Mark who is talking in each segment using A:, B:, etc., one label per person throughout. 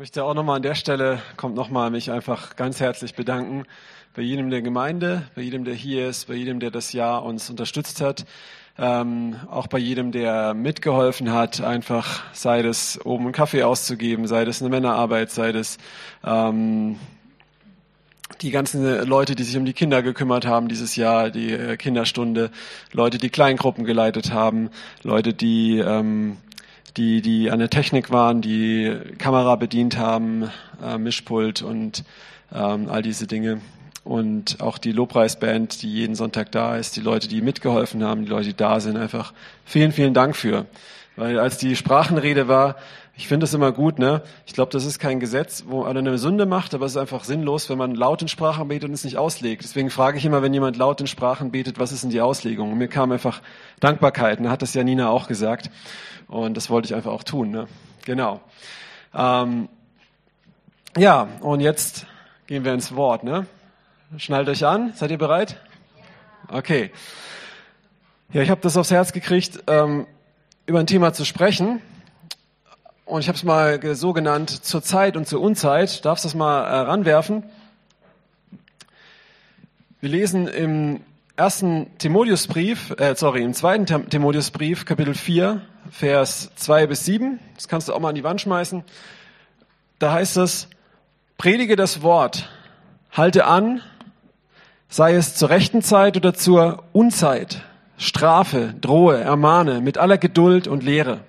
A: möchte auch nochmal an der Stelle, kommt nochmal mich einfach ganz herzlich bedanken bei jedem der Gemeinde, bei jedem, der hier ist, bei jedem, der das Jahr uns unterstützt hat, ähm, auch bei jedem, der mitgeholfen hat, einfach sei das oben einen Kaffee auszugeben, sei das eine Männerarbeit, sei das ähm, die ganzen Leute, die sich um die Kinder gekümmert haben dieses Jahr, die äh, Kinderstunde, Leute, die Kleingruppen geleitet haben, Leute, die ähm, die, die an der Technik waren, die Kamera bedient haben, äh, Mischpult und ähm, all diese Dinge. Und auch die Lobpreisband, die jeden Sonntag da ist, die Leute, die mitgeholfen haben, die Leute, die da sind, einfach vielen, vielen Dank für. Weil als die Sprachenrede war, ich finde es immer gut, ne? Ich glaube, das ist kein Gesetz, wo einer eine Sünde macht, aber es ist einfach sinnlos, wenn man laut in Sprachen betet und es nicht auslegt. Deswegen frage ich immer, wenn jemand laut in Sprachen betet, was ist denn die Auslegung? Und mir kam einfach Dankbarkeit. Da hat das ja Nina auch gesagt. Und das wollte ich einfach auch tun. Ne? Genau. Ähm, ja, und jetzt gehen wir ins Wort. Ne? Schnallt euch an. Seid ihr bereit? Okay. Ja, ich habe das aufs Herz gekriegt, ähm, über ein Thema zu sprechen. Und ich habe es mal so genannt, zur Zeit und zur Unzeit. Darfst du das mal äh, ranwerfen? Wir lesen im ersten Timotheusbrief, äh, sorry, im zweiten Timotheusbrief, Kapitel 4, Vers 2 bis 7. Das kannst du auch mal an die Wand schmeißen. Da heißt es, predige das Wort, halte an, sei es zur rechten Zeit oder zur Unzeit, strafe, drohe, ermahne mit aller Geduld und Lehre.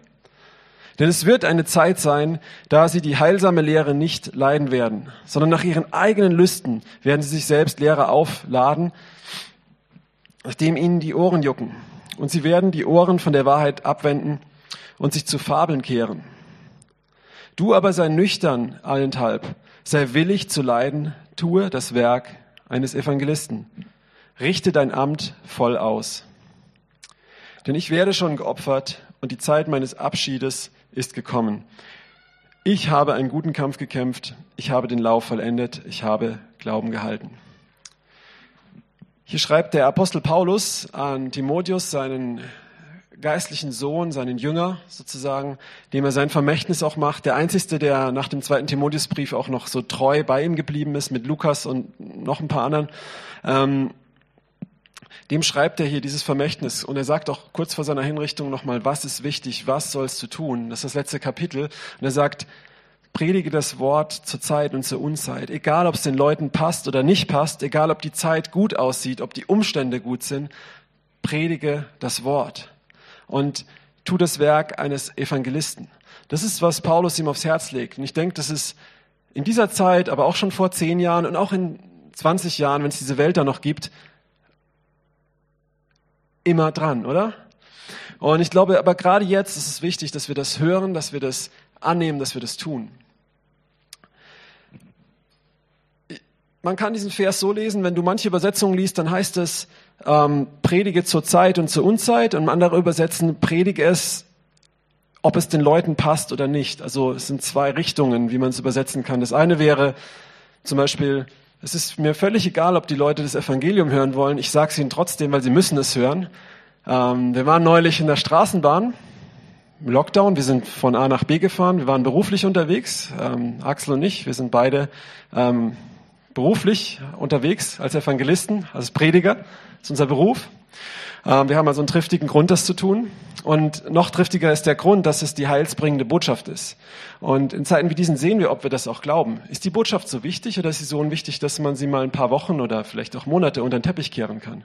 A: Denn es wird eine Zeit sein, da sie die heilsame Lehre nicht leiden werden, sondern nach ihren eigenen Lüsten werden sie sich selbst Lehre aufladen, nachdem ihnen die Ohren jucken. Und sie werden die Ohren von der Wahrheit abwenden und sich zu Fabeln kehren. Du aber sei nüchtern allenthalb, sei willig zu leiden, tue das Werk eines Evangelisten. Richte dein Amt voll aus. Denn ich werde schon geopfert und die Zeit meines Abschiedes ist gekommen. Ich habe einen guten Kampf gekämpft, ich habe den Lauf vollendet, ich habe Glauben gehalten. Hier schreibt der Apostel Paulus an Timotheus, seinen geistlichen Sohn, seinen Jünger sozusagen, dem er sein Vermächtnis auch macht. Der einzige, der nach dem zweiten Timotheusbrief auch noch so treu bei ihm geblieben ist, mit Lukas und noch ein paar anderen. Ähm, dem schreibt er hier dieses Vermächtnis und er sagt auch kurz vor seiner Hinrichtung nochmal, was ist wichtig, was sollst du tun? Das ist das letzte Kapitel. Und er sagt, Predige das Wort zur Zeit und zur Unzeit. Egal, ob es den Leuten passt oder nicht passt, egal, ob die Zeit gut aussieht, ob die Umstände gut sind, predige das Wort und tu das Werk eines Evangelisten. Das ist, was Paulus ihm aufs Herz legt. Und ich denke, das ist in dieser Zeit, aber auch schon vor zehn Jahren und auch in 20 Jahren, wenn es diese Welt da noch gibt, immer dran, oder? Und ich glaube, aber gerade jetzt ist es wichtig, dass wir das hören, dass wir das annehmen, dass wir das tun. Man kann diesen Vers so lesen, wenn du manche Übersetzungen liest, dann heißt es, ähm, predige zur Zeit und zur Unzeit und andere übersetzen, predige es, ob es den Leuten passt oder nicht. Also es sind zwei Richtungen, wie man es übersetzen kann. Das eine wäre zum Beispiel, es ist mir völlig egal, ob die Leute das Evangelium hören wollen. Ich sage es ihnen trotzdem, weil sie müssen es hören. Ähm, wir waren neulich in der Straßenbahn im Lockdown. Wir sind von A nach B gefahren. Wir waren beruflich unterwegs. Ähm, Axel und ich, wir sind beide ähm, beruflich unterwegs als Evangelisten, als Prediger. Das ist unser Beruf. Ähm, wir haben also einen triftigen Grund, das zu tun. Und noch triftiger ist der Grund, dass es die heilsbringende Botschaft ist. Und in Zeiten wie diesen sehen wir, ob wir das auch glauben. Ist die Botschaft so wichtig oder ist sie so unwichtig, dass man sie mal ein paar Wochen oder vielleicht auch Monate unter den Teppich kehren kann?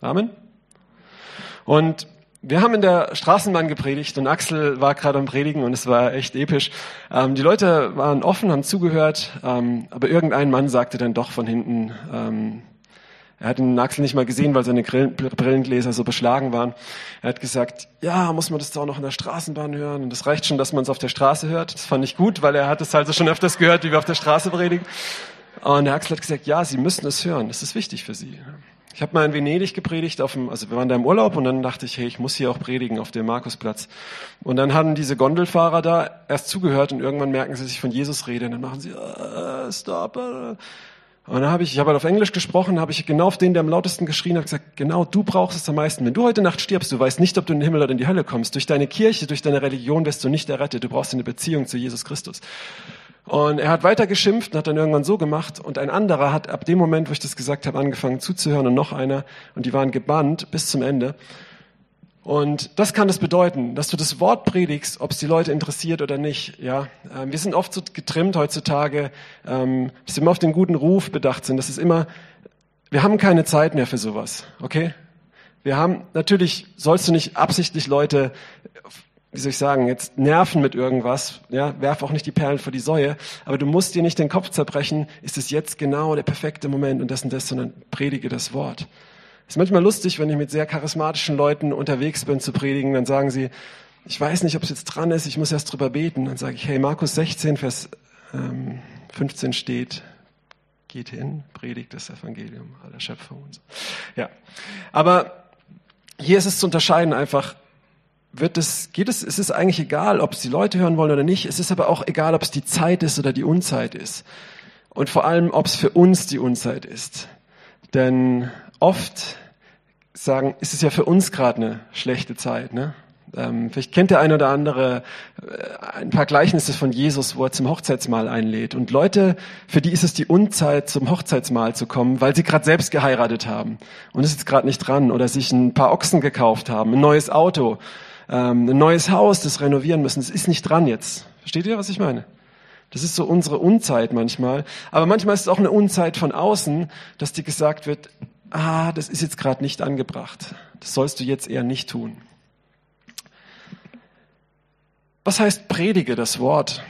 A: Amen. Und wir haben in der Straßenbahn gepredigt und Axel war gerade am Predigen und es war echt episch. Ähm, die Leute waren offen, haben zugehört, ähm, aber irgendein Mann sagte dann doch von hinten, ähm, er hat den Axel nicht mal gesehen, weil seine Brillengläser so beschlagen waren. Er hat gesagt, ja, muss man das da auch noch in der Straßenbahn hören? Und das reicht schon, dass man es auf der Straße hört. Das fand ich gut, weil er hat es also schon öfters gehört, wie wir auf der Straße predigen. Und der Axel hat gesagt, ja, Sie müssen es hören. Das ist wichtig für Sie. Ich habe mal in Venedig gepredigt, auf dem, also wir waren da im Urlaub und dann dachte ich, hey, ich muss hier auch predigen auf dem Markusplatz. Und dann haben diese Gondelfahrer da erst zugehört und irgendwann merken sie sich von Jesus reden. Dann machen sie, uh, stop. Uh. Und dann habe ich, ich habe halt auf Englisch gesprochen, habe ich genau auf den, der am lautesten geschrien hat, gesagt, genau du brauchst es am meisten. Wenn du heute Nacht stirbst, du weißt nicht, ob du in den Himmel oder in die Hölle kommst. Durch deine Kirche, durch deine Religion wirst du nicht errettet. Du brauchst eine Beziehung zu Jesus Christus. Und er hat weiter geschimpft und hat dann irgendwann so gemacht. Und ein anderer hat ab dem Moment, wo ich das gesagt habe, angefangen zuzuhören und noch einer. Und die waren gebannt bis zum Ende. Und das kann es bedeuten, dass du das Wort predigst, ob es die Leute interessiert oder nicht. Ja, ähm, wir sind oft so getrimmt heutzutage, ähm, dass wir immer auf den guten Ruf bedacht sind. Das ist immer, wir haben keine Zeit mehr für sowas. Okay? Wir haben natürlich sollst du nicht absichtlich Leute, wie soll ich sagen, jetzt nerven mit irgendwas. Ja, werf auch nicht die Perlen vor die Säue. Aber du musst dir nicht den Kopf zerbrechen. Ist es jetzt genau der perfekte Moment und das und das, sondern predige das Wort. Ist manchmal lustig, wenn ich mit sehr charismatischen Leuten unterwegs bin zu predigen, dann sagen sie, ich weiß nicht, ob es jetzt dran ist, ich muss erst drüber beten. Dann sage ich, hey, Markus 16, Vers ähm, 15 steht, geht hin, predigt das Evangelium aller Schöpfung und so. Ja, aber hier ist es zu unterscheiden einfach, wird es, geht es, es ist eigentlich egal, ob es die Leute hören wollen oder nicht. Es ist aber auch egal, ob es die Zeit ist oder die Unzeit ist. Und vor allem, ob es für uns die Unzeit ist. Denn oft sagen, ist es ja für uns gerade eine schlechte Zeit. Ne? Ähm, vielleicht kennt der eine oder andere äh, ein paar Gleichnisse von Jesus, wo er zum Hochzeitsmahl einlädt. Und Leute, für die ist es die Unzeit, zum Hochzeitsmahl zu kommen, weil sie gerade selbst geheiratet haben und ist jetzt gerade nicht dran oder sich ein paar Ochsen gekauft haben, ein neues Auto, ähm, ein neues Haus, das renovieren müssen. Es ist nicht dran jetzt. Versteht ihr, was ich meine? Das ist so unsere Unzeit manchmal. Aber manchmal ist es auch eine Unzeit von außen, dass dir gesagt wird, ah, das ist jetzt gerade nicht angebracht. Das sollst du jetzt eher nicht tun. Was heißt predige das Wort?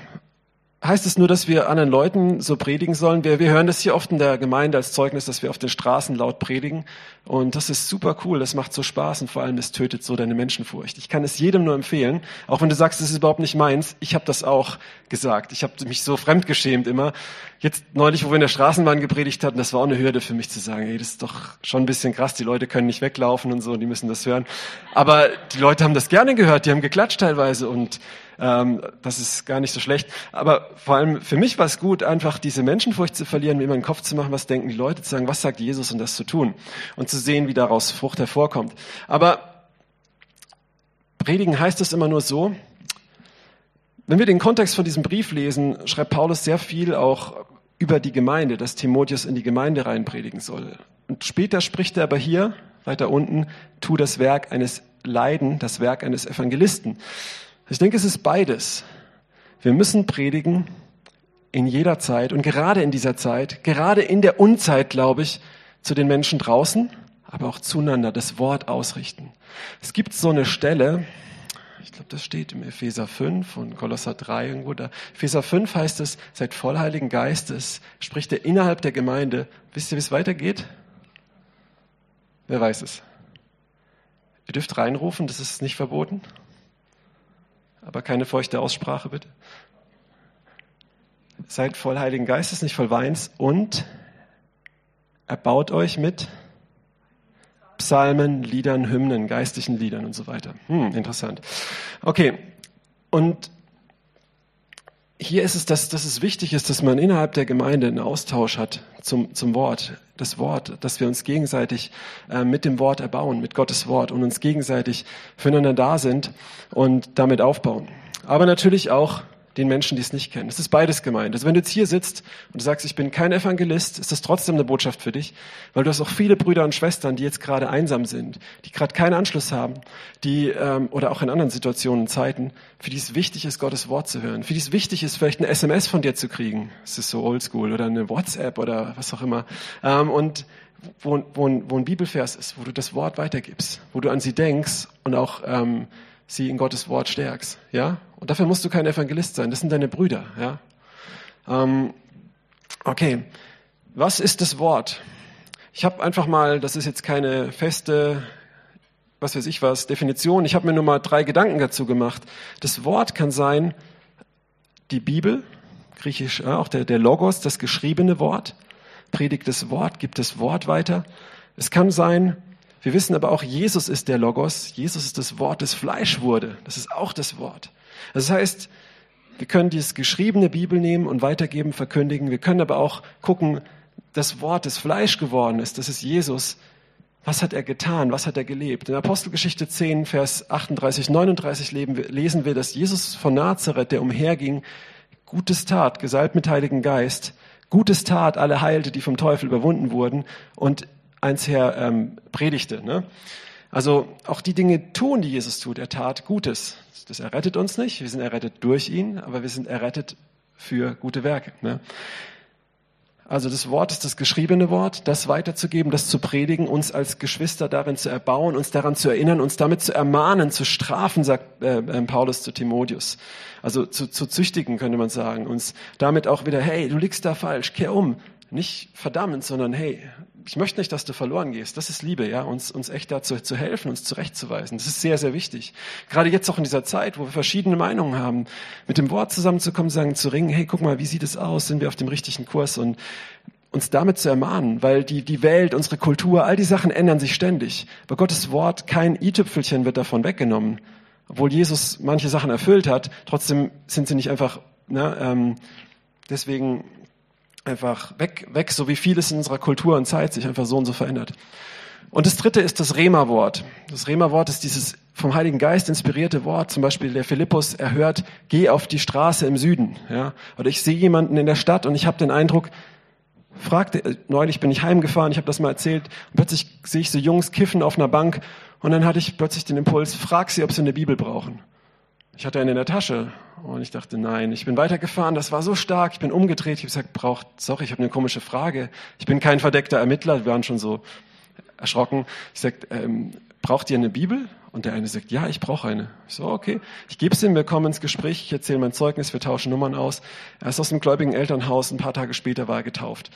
A: Heißt es nur, dass wir anderen Leuten so predigen sollen? Wir, wir hören das hier oft in der Gemeinde als Zeugnis, dass wir auf den Straßen laut predigen. Und das ist super cool, das macht so Spaß und vor allem, es tötet so deine Menschenfurcht. Ich kann es jedem nur empfehlen, auch wenn du sagst, das ist überhaupt nicht meins. Ich habe das auch gesagt. Ich habe mich so fremdgeschämt immer. Jetzt neulich, wo wir in der Straßenbahn gepredigt hatten, das war auch eine Hürde für mich zu sagen, ey, das ist doch schon ein bisschen krass, die Leute können nicht weglaufen und so, die müssen das hören. Aber die Leute haben das gerne gehört, die haben geklatscht teilweise und ähm, das ist gar nicht so schlecht. Aber vor allem für mich war es gut, einfach diese Menschenfurcht zu verlieren, mir immer den Kopf zu machen, was denken die Leute, zu sagen, was sagt Jesus und das zu tun und zu sehen, wie daraus Frucht hervorkommt. Aber predigen heißt es immer nur so, wenn wir den Kontext von diesem Brief lesen, schreibt Paulus sehr viel auch über die Gemeinde, dass Timotheus in die Gemeinde reinpredigen soll. Und später spricht er aber hier, weiter unten, tu das Werk eines Leiden, das Werk eines Evangelisten. Ich denke, es ist beides. Wir müssen predigen in jeder Zeit und gerade in dieser Zeit, gerade in der Unzeit, glaube ich, zu den Menschen draußen, aber auch zueinander das Wort ausrichten. Es gibt so eine Stelle, ich glaube, das steht im Epheser 5 und Kolosser 3 irgendwo da. Epheser 5 heißt es, seid voll Heiligen Geistes, spricht er innerhalb der Gemeinde. Wisst ihr, wie es weitergeht? Wer weiß es? Ihr dürft reinrufen, das ist nicht verboten aber keine feuchte Aussprache bitte. Seid voll Heiligen Geistes, nicht voll Weins und erbaut euch mit Psalmen, Liedern, Hymnen, geistlichen Liedern und so weiter. Hm, interessant. Okay, und hier ist es, dass, dass es wichtig ist, dass man innerhalb der Gemeinde einen Austausch hat zum, zum Wort. Das Wort, dass wir uns gegenseitig äh, mit dem Wort erbauen, mit Gottes Wort und uns gegenseitig füreinander da sind und damit aufbauen. Aber natürlich auch den Menschen, die es nicht kennen. Es ist beides gemeint. Also wenn du jetzt hier sitzt und du sagst, ich bin kein Evangelist, ist das trotzdem eine Botschaft für dich, weil du hast auch viele Brüder und Schwestern, die jetzt gerade einsam sind, die gerade keinen Anschluss haben, die ähm, oder auch in anderen Situationen, Zeiten, für die es wichtig ist, Gottes Wort zu hören, für die es wichtig ist, vielleicht eine SMS von dir zu kriegen. Es ist so Oldschool oder eine WhatsApp oder was auch immer. Ähm, und wo, wo, wo ein Bibelvers ist, wo du das Wort weitergibst, wo du an sie denkst und auch ähm, sie in Gottes Wort stärkst. Ja? Und dafür musst du kein Evangelist sein. Das sind deine Brüder. Ja? Ähm, okay, was ist das Wort? Ich habe einfach mal, das ist jetzt keine feste, was weiß ich was, Definition. Ich habe mir nur mal drei Gedanken dazu gemacht. Das Wort kann sein die Bibel, griechisch auch der, der Logos, das geschriebene Wort, predigt das Wort, gibt das Wort weiter. Es kann sein wir wissen aber auch, Jesus ist der Logos. Jesus ist das Wort, das Fleisch wurde. Das ist auch das Wort. Das heißt, wir können dieses geschriebene Bibel nehmen und weitergeben, verkündigen. Wir können aber auch gucken, das Wort, das Fleisch geworden ist, das ist Jesus. Was hat er getan? Was hat er gelebt? In Apostelgeschichte 10, Vers 38, 39 lesen wir, dass Jesus von Nazareth, der umherging, Gutes tat, gesalbt mit Heiligen Geist, Gutes tat, alle heilte, die vom Teufel überwunden wurden und eins her ähm, predigte. Ne? Also auch die Dinge tun, die Jesus tut. Er tat Gutes. Das errettet uns nicht. Wir sind errettet durch ihn, aber wir sind errettet für gute Werke. Ne? Also das Wort ist das geschriebene Wort, das weiterzugeben, das zu predigen, uns als Geschwister darin zu erbauen, uns daran zu erinnern, uns damit zu ermahnen, zu strafen, sagt äh, äh, Paulus zu Timotheus. Also zu, zu züchtigen, könnte man sagen. Uns damit auch wieder, hey, du liegst da falsch, kehr um. Nicht verdammen, sondern hey, ich möchte nicht, dass du verloren gehst. Das ist Liebe, ja, uns, uns echt dazu zu helfen, uns zurechtzuweisen. Das ist sehr, sehr wichtig. Gerade jetzt auch in dieser Zeit, wo wir verschiedene Meinungen haben, mit dem Wort zusammenzukommen, sagen, zu ringen, hey, guck mal, wie sieht es aus? Sind wir auf dem richtigen Kurs? Und uns damit zu ermahnen, weil die, die Welt, unsere Kultur, all die Sachen ändern sich ständig. Bei Gottes Wort, kein i-Tüpfelchen wird davon weggenommen. Obwohl Jesus manche Sachen erfüllt hat, trotzdem sind sie nicht einfach, ne, ähm, deswegen einfach weg, weg, so wie vieles in unserer Kultur und Zeit sich einfach so und so verändert. Und das dritte ist das Rema-Wort. Das Rema-Wort ist dieses vom Heiligen Geist inspirierte Wort. Zum Beispiel der Philippus erhört, geh auf die Straße im Süden. Ja? Oder ich sehe jemanden in der Stadt und ich habe den Eindruck, fragte, äh, neulich bin ich heimgefahren, ich habe das mal erzählt, und plötzlich sehe ich so Jungs kiffen auf einer Bank und dann hatte ich plötzlich den Impuls, frag sie, ob sie eine Bibel brauchen. Ich hatte einen in der Tasche und ich dachte, nein, ich bin weitergefahren, das war so stark, ich bin umgedreht, ich habe gesagt, braucht, sorry, ich habe eine komische Frage. Ich bin kein verdeckter Ermittler, wir waren schon so erschrocken. Ich sagte, ähm, braucht ihr eine Bibel? Und der eine sagt, ja, ich brauche eine. Ich so, okay, ich gebe es ihm, wir kommen ins Gespräch, ich erzähle mein Zeugnis, wir tauschen Nummern aus. Er ist aus einem gläubigen Elternhaus, ein paar Tage später war er getauft.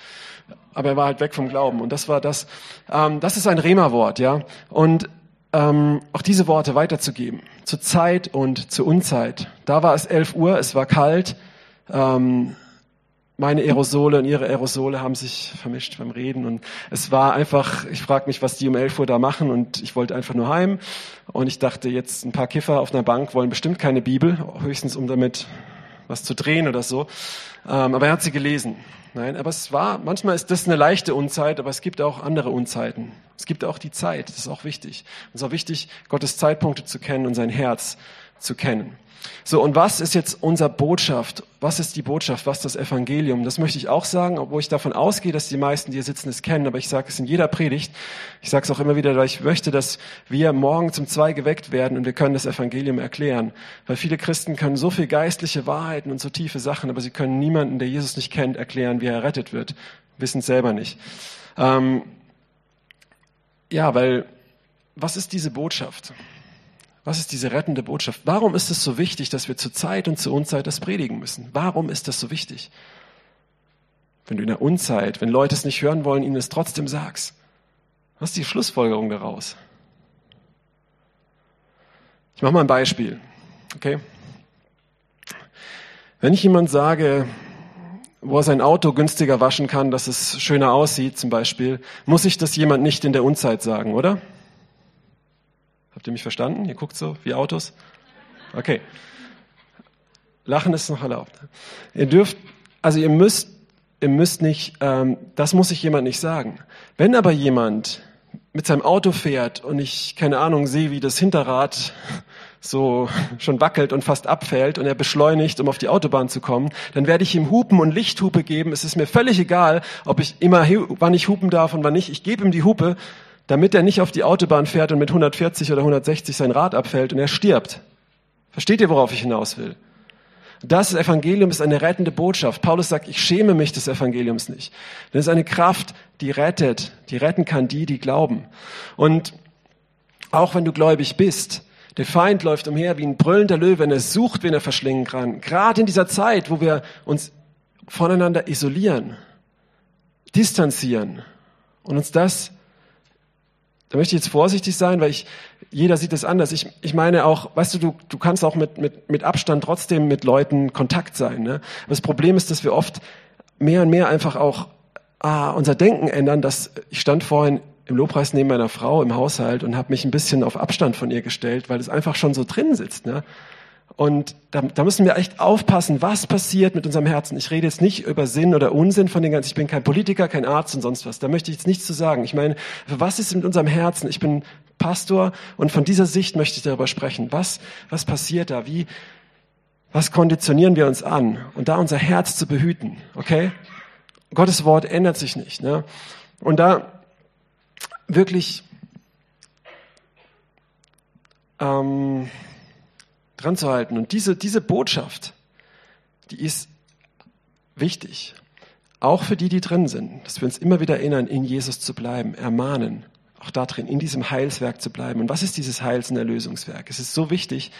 A: Aber er war halt weg vom Glauben. Und das war das, ähm, das ist ein Rema-Wort, ja. Und ähm, auch diese Worte weiterzugeben, zur Zeit und zur Unzeit. Da war es 11 Uhr, es war kalt, ähm, meine Aerosole und ihre Aerosole haben sich vermischt beim Reden und es war einfach, ich frage mich, was die um 11 Uhr da machen und ich wollte einfach nur heim und ich dachte jetzt, ein paar Kiffer auf einer Bank wollen bestimmt keine Bibel, höchstens um damit was zu drehen oder so, ähm, aber er hat sie gelesen. Nein, aber es war, manchmal ist das eine leichte Unzeit, aber es gibt auch andere Unzeiten. Es gibt auch die Zeit, das ist auch wichtig. Es ist auch wichtig, Gottes Zeitpunkte zu kennen und sein Herz zu kennen. So, und was ist jetzt unser Botschaft? Was ist die Botschaft? Was ist das Evangelium? Das möchte ich auch sagen, obwohl ich davon ausgehe, dass die meisten, die hier sitzen, es kennen, aber ich sage es in jeder Predigt. Ich sage es auch immer wieder, weil ich möchte, dass wir morgen zum Zwei geweckt werden und wir können das Evangelium erklären. Weil viele Christen können so viel geistliche Wahrheiten und so tiefe Sachen, aber sie können niemanden, der Jesus nicht kennt, erklären, wie er errettet wird. Wissen es selber nicht. Ähm, ja, weil, was ist diese Botschaft? Was ist diese rettende Botschaft? Warum ist es so wichtig, dass wir zur Zeit und zur Unzeit das predigen müssen? Warum ist das so wichtig? Wenn du in der Unzeit, wenn Leute es nicht hören wollen, ihnen es trotzdem sagst. Was ist die Schlussfolgerung daraus? Ich mache mal ein Beispiel. Okay? Wenn ich jemand sage, wo er sein Auto günstiger waschen kann, dass es schöner aussieht, zum Beispiel, muss ich das jemand nicht in der Unzeit sagen, oder? Habt ihr mich verstanden? Ihr guckt so wie Autos? Okay. Lachen ist noch erlaubt. Ihr dürft, also ihr müsst, ihr müsst nicht, ähm, das muss ich jemand nicht sagen. Wenn aber jemand mit seinem Auto fährt und ich, keine Ahnung, sehe, wie das Hinterrad so schon wackelt und fast abfällt und er beschleunigt, um auf die Autobahn zu kommen, dann werde ich ihm Hupen und Lichthupe geben. Es ist mir völlig egal, ob ich immer, wann ich hupen darf und wann nicht. Ich gebe ihm die Hupe damit er nicht auf die Autobahn fährt und mit 140 oder 160 sein Rad abfällt und er stirbt. Versteht ihr, worauf ich hinaus will? Das Evangelium ist eine rettende Botschaft. Paulus sagt, ich schäme mich des Evangeliums nicht. Denn es ist eine Kraft, die rettet, die retten kann die, die glauben. Und auch wenn du gläubig bist, der Feind läuft umher wie ein brüllender Löwe, wenn er sucht, wen er verschlingen kann. Gerade in dieser Zeit, wo wir uns voneinander isolieren, distanzieren und uns das da möchte ich jetzt vorsichtig sein, weil ich, jeder sieht es anders. Ich, ich meine auch, weißt du, du, du kannst auch mit, mit, mit Abstand trotzdem mit Leuten Kontakt sein. Ne? Aber das Problem ist, dass wir oft mehr und mehr einfach auch ah, unser Denken ändern. Dass ich stand vorhin im Lobpreis neben meiner Frau im Haushalt und habe mich ein bisschen auf Abstand von ihr gestellt, weil es einfach schon so drin sitzt. Ne? Und da, da müssen wir echt aufpassen, was passiert mit unserem Herzen. Ich rede jetzt nicht über Sinn oder Unsinn von den ganzen, ich bin kein Politiker, kein Arzt und sonst was. Da möchte ich jetzt nichts zu sagen. Ich meine, was ist mit unserem Herzen? Ich bin Pastor und von dieser Sicht möchte ich darüber sprechen. Was, was passiert da? Wie, was konditionieren wir uns an? Und da unser Herz zu behüten, okay? Gottes Wort ändert sich nicht, ne? Und da wirklich, ähm, dran zu halten. Und diese, diese Botschaft, die ist wichtig. Auch für die, die drin sind, dass wir uns immer wieder erinnern, in Jesus zu bleiben, ermahnen, auch da drin, in diesem Heilswerk zu bleiben. Und was ist dieses Heils- und Erlösungswerk? Es ist so wichtig,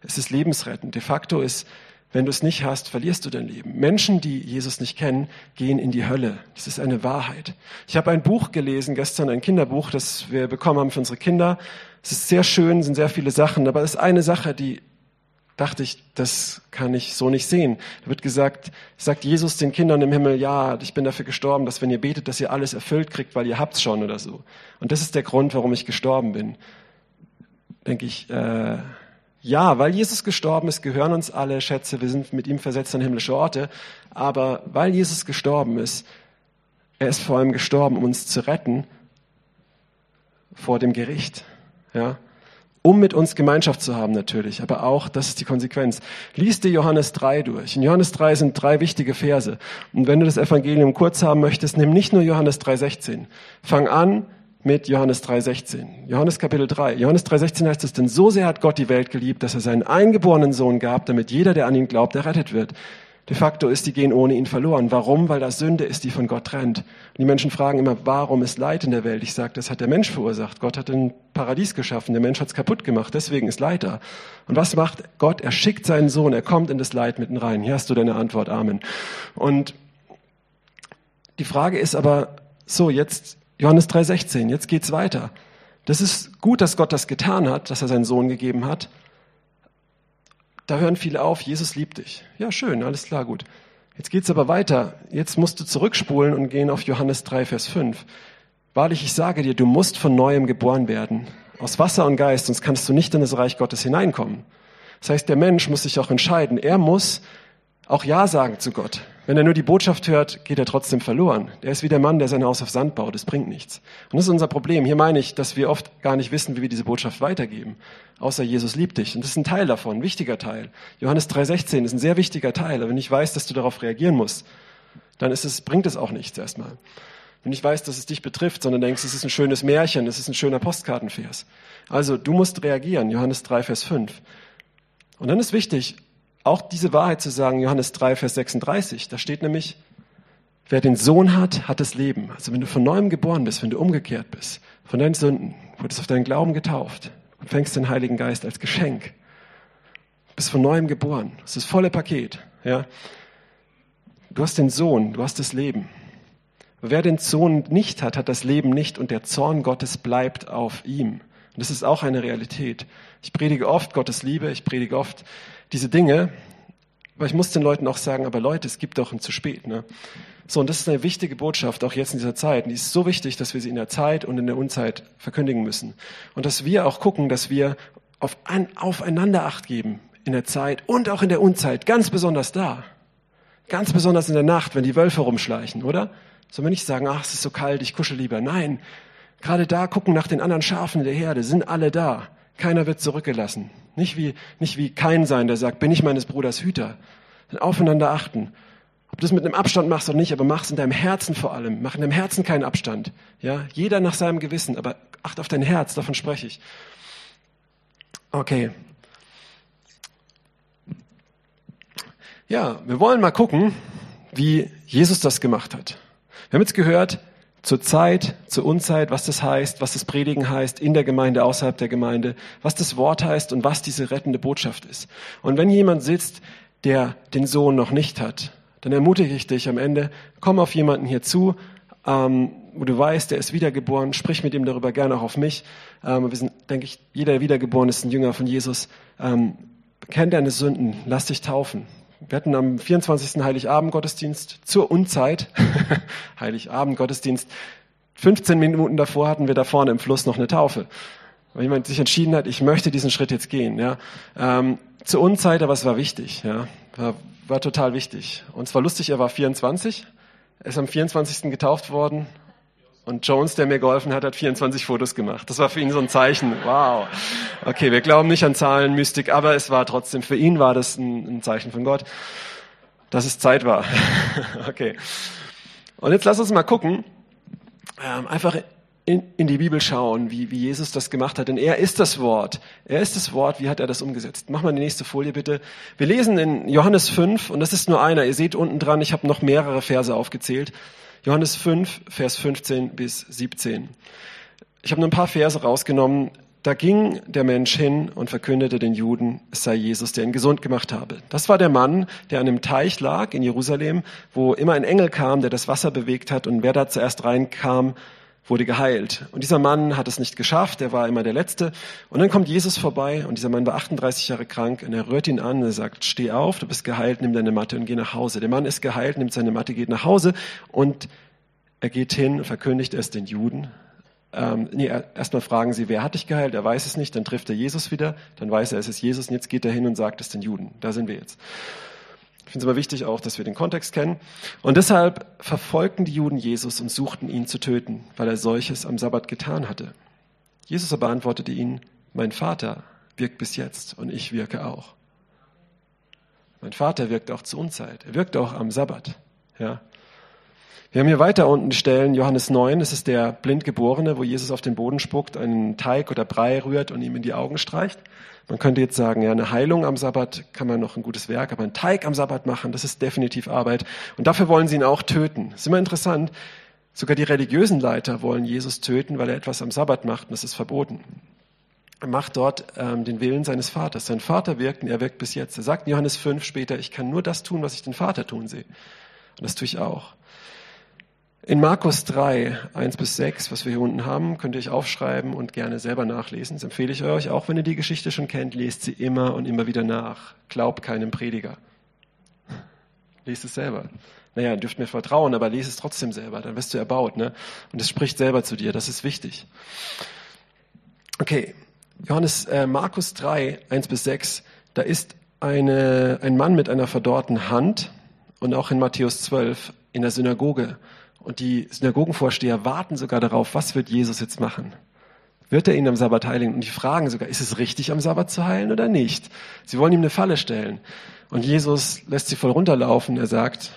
A: es ist lebensrettend. De facto ist, wenn du es nicht hast, verlierst du dein Leben. Menschen, die Jesus nicht kennen, gehen in die Hölle. Das ist eine Wahrheit. Ich habe ein Buch gelesen, gestern ein Kinderbuch, das wir bekommen haben für unsere Kinder. Es ist sehr schön, sind sehr viele Sachen, aber es ist eine Sache, die dachte ich, das kann ich so nicht sehen. Da wird gesagt, sagt Jesus den Kindern im Himmel, ja, ich bin dafür gestorben, dass wenn ihr betet, dass ihr alles erfüllt kriegt, weil ihr habt's schon oder so. Und das ist der Grund, warum ich gestorben bin. Denke ich, äh, ja, weil Jesus gestorben ist, gehören uns alle Schätze, wir sind mit ihm versetzt an himmlische Orte. Aber weil Jesus gestorben ist, er ist vor allem gestorben, um uns zu retten vor dem Gericht. Ja, um mit uns Gemeinschaft zu haben natürlich, aber auch, das ist die Konsequenz. Lies dir Johannes 3 durch. In Johannes 3 sind drei wichtige Verse. Und wenn du das Evangelium kurz haben möchtest, nimm nicht nur Johannes 3,16. Fang an mit Johannes 3,16. Johannes Kapitel 3. Johannes 3,16 heißt es, denn so sehr hat Gott die Welt geliebt, dass er seinen eingeborenen Sohn gab, damit jeder, der an ihn glaubt, errettet wird. De facto ist, die gehen ohne ihn verloren. Warum? Weil das Sünde ist, die von Gott trennt. Und die Menschen fragen immer, warum ist Leid in der Welt? Ich sage, das hat der Mensch verursacht. Gott hat ein Paradies geschaffen, der Mensch hat es kaputt gemacht, deswegen ist Leid da. Und was macht Gott? Er schickt seinen Sohn, er kommt in das Leid mitten rein. Hier hast du deine Antwort, Amen. Und die Frage ist aber, so, jetzt Johannes 3,16, jetzt geht's weiter. Das ist gut, dass Gott das getan hat, dass er seinen Sohn gegeben hat. Da hören viele auf, Jesus liebt dich. Ja, schön, alles klar, gut. Jetzt geht's aber weiter. Jetzt musst du zurückspulen und gehen auf Johannes 3, Vers 5. Wahrlich, ich sage dir, du musst von neuem geboren werden. Aus Wasser und Geist, sonst kannst du nicht in das Reich Gottes hineinkommen. Das heißt, der Mensch muss sich auch entscheiden. Er muss auch Ja sagen zu Gott. Wenn er nur die Botschaft hört, geht er trotzdem verloren. Er ist wie der Mann, der sein Haus auf Sand baut. Das bringt nichts. Und das ist unser Problem. Hier meine ich, dass wir oft gar nicht wissen, wie wir diese Botschaft weitergeben. Außer Jesus liebt dich. Und das ist ein Teil davon, ein wichtiger Teil. Johannes 3,16 ist ein sehr wichtiger Teil. Aber wenn ich weiß, dass du darauf reagieren musst, dann ist es, bringt es auch nichts erstmal. Wenn ich weiß, dass es dich betrifft, sondern denkst, es ist ein schönes Märchen, es ist ein schöner Postkartenvers. Also, du musst reagieren. Johannes 3, Vers 5. Und dann ist wichtig, auch diese Wahrheit zu sagen, Johannes 3, Vers 36. Da steht nämlich, wer den Sohn hat, hat das Leben. Also wenn du von neuem geboren bist, wenn du umgekehrt bist, von deinen Sünden, wurdest auf deinen Glauben getauft und fängst den Heiligen Geist als Geschenk. Bist von neuem geboren. Das ist das volle Paket. Ja? Du hast den Sohn, du hast das Leben. Wer den Sohn nicht hat, hat das Leben nicht und der Zorn Gottes bleibt auf ihm. Und das ist auch eine Realität. Ich predige oft Gottes Liebe, ich predige oft diese Dinge, aber ich muss den Leuten auch sagen, aber Leute, es gibt doch ein zu spät. Ne? So, und das ist eine wichtige Botschaft, auch jetzt in dieser Zeit. Und die ist so wichtig, dass wir sie in der Zeit und in der Unzeit verkündigen müssen. Und dass wir auch gucken, dass wir auf ein, aufeinander Acht geben in der Zeit und auch in der Unzeit, ganz besonders da. Ganz besonders in der Nacht, wenn die Wölfe rumschleichen, oder? Sollen wir nicht sagen, ach, es ist so kalt, ich kuschel lieber. Nein, gerade da gucken nach den anderen Schafen der Herde, sind alle da. Keiner wird zurückgelassen. Nicht wie, nicht wie kein sein, der sagt, bin ich meines Bruders Hüter. Aufeinander achten. Ob du es mit einem Abstand machst oder nicht, aber mach es in deinem Herzen vor allem. Mach in deinem Herzen keinen Abstand. Ja, jeder nach seinem Gewissen, aber acht auf dein Herz, davon spreche ich. Okay. Ja, wir wollen mal gucken, wie Jesus das gemacht hat. Wir haben jetzt gehört, zur Zeit, zur Unzeit, was das heißt, was das Predigen heißt, in der Gemeinde, außerhalb der Gemeinde, was das Wort heißt und was diese rettende Botschaft ist. Und wenn jemand sitzt, der den Sohn noch nicht hat, dann ermutige ich dich am Ende, komm auf jemanden hier zu, ähm, wo du weißt, der ist wiedergeboren, sprich mit ihm darüber gerne auch auf mich. Ähm, wir sind, denke ich, jeder, der wiedergeboren ist, ein Jünger von Jesus. Ähm, kenn deine Sünden, lass dich taufen. Wir hatten am 24. Heiligabend Gottesdienst zur Unzeit, Heiligabend Gottesdienst, 15 Minuten davor hatten wir da vorne im Fluss noch eine Taufe. Weil jemand sich entschieden hat, ich möchte diesen Schritt jetzt gehen. Ja. Ähm, zur Unzeit, aber es war wichtig, ja. War, war total wichtig. Und zwar lustig, er war 24, er ist am 24. getauft worden und Jones, der mir geholfen hat, hat 24 Fotos gemacht. Das war für ihn so ein Zeichen. Wow. Okay, wir glauben nicht an Zahlen, Mystik, aber es war trotzdem, für ihn war das ein, ein Zeichen von Gott, dass es Zeit war. okay. Und jetzt lass uns mal gucken, ähm, einfach in, in die Bibel schauen, wie, wie Jesus das gemacht hat. Denn er ist das Wort. Er ist das Wort. Wie hat er das umgesetzt? Mach mal die nächste Folie bitte. Wir lesen in Johannes 5, und das ist nur einer. Ihr seht unten dran, ich habe noch mehrere Verse aufgezählt. Johannes 5, Vers 15 bis 17. Ich habe nur ein paar Verse rausgenommen. Da ging der Mensch hin und verkündete den Juden, es sei Jesus, der ihn gesund gemacht habe. Das war der Mann, der an einem Teich lag in Jerusalem, wo immer ein Engel kam, der das Wasser bewegt hat. Und wer da zuerst reinkam, wurde geheilt. Und dieser Mann hat es nicht geschafft, er war immer der Letzte. Und dann kommt Jesus vorbei und dieser Mann war 38 Jahre krank und er rührt ihn an und er sagt, steh auf, du bist geheilt, nimm deine Matte und geh nach Hause. Der Mann ist geheilt, nimmt seine Matte, geht nach Hause und er geht hin und verkündigt es den Juden. Ähm, nee, erstmal fragen sie, wer hat dich geheilt? Er weiß es nicht, dann trifft er Jesus wieder, dann weiß er, es ist Jesus und jetzt geht er hin und sagt es den Juden. Da sind wir jetzt. Ich finde es aber wichtig auch, dass wir den Kontext kennen. Und deshalb verfolgten die Juden Jesus und suchten ihn zu töten, weil er solches am Sabbat getan hatte. Jesus aber antwortete ihnen, mein Vater wirkt bis jetzt und ich wirke auch. Mein Vater wirkt auch zur Unzeit. Er wirkt auch am Sabbat. Ja. Wir haben hier weiter unten Stellen, Johannes 9, das ist der Blindgeborene, wo Jesus auf den Boden spuckt, einen Teig oder Brei rührt und ihm in die Augen streicht. Man könnte jetzt sagen, ja, eine Heilung am Sabbat kann man noch ein gutes Werk, aber ein Teig am Sabbat machen, das ist definitiv Arbeit. Und dafür wollen sie ihn auch töten. Ist immer interessant. Sogar die religiösen Leiter wollen Jesus töten, weil er etwas am Sabbat macht und das ist verboten. Er macht dort ähm, den Willen seines Vaters. Sein Vater wirkt und er wirkt bis jetzt. Er sagt in Johannes 5 später, ich kann nur das tun, was ich den Vater tun sehe. Und das tue ich auch. In Markus 3, 1 bis 6, was wir hier unten haben, könnt ihr euch aufschreiben und gerne selber nachlesen. Das empfehle ich euch, auch wenn ihr die Geschichte schon kennt, lest sie immer und immer wieder nach. Glaubt keinem Prediger. Lest es selber. Naja, ihr dürft mir vertrauen, aber lest es trotzdem selber, dann wirst du erbaut. Ne? Und es spricht selber zu dir, das ist wichtig. Okay, Johannes, äh, Markus 3, 1 bis 6, da ist eine, ein Mann mit einer verdorrten Hand und auch in Matthäus 12 in der Synagoge. Und die Synagogenvorsteher warten sogar darauf, was wird Jesus jetzt machen? Wird er ihn am Sabbat heilen? Und die fragen sogar, ist es richtig, am Sabbat zu heilen oder nicht? Sie wollen ihm eine Falle stellen. Und Jesus lässt sie voll runterlaufen. Er sagt,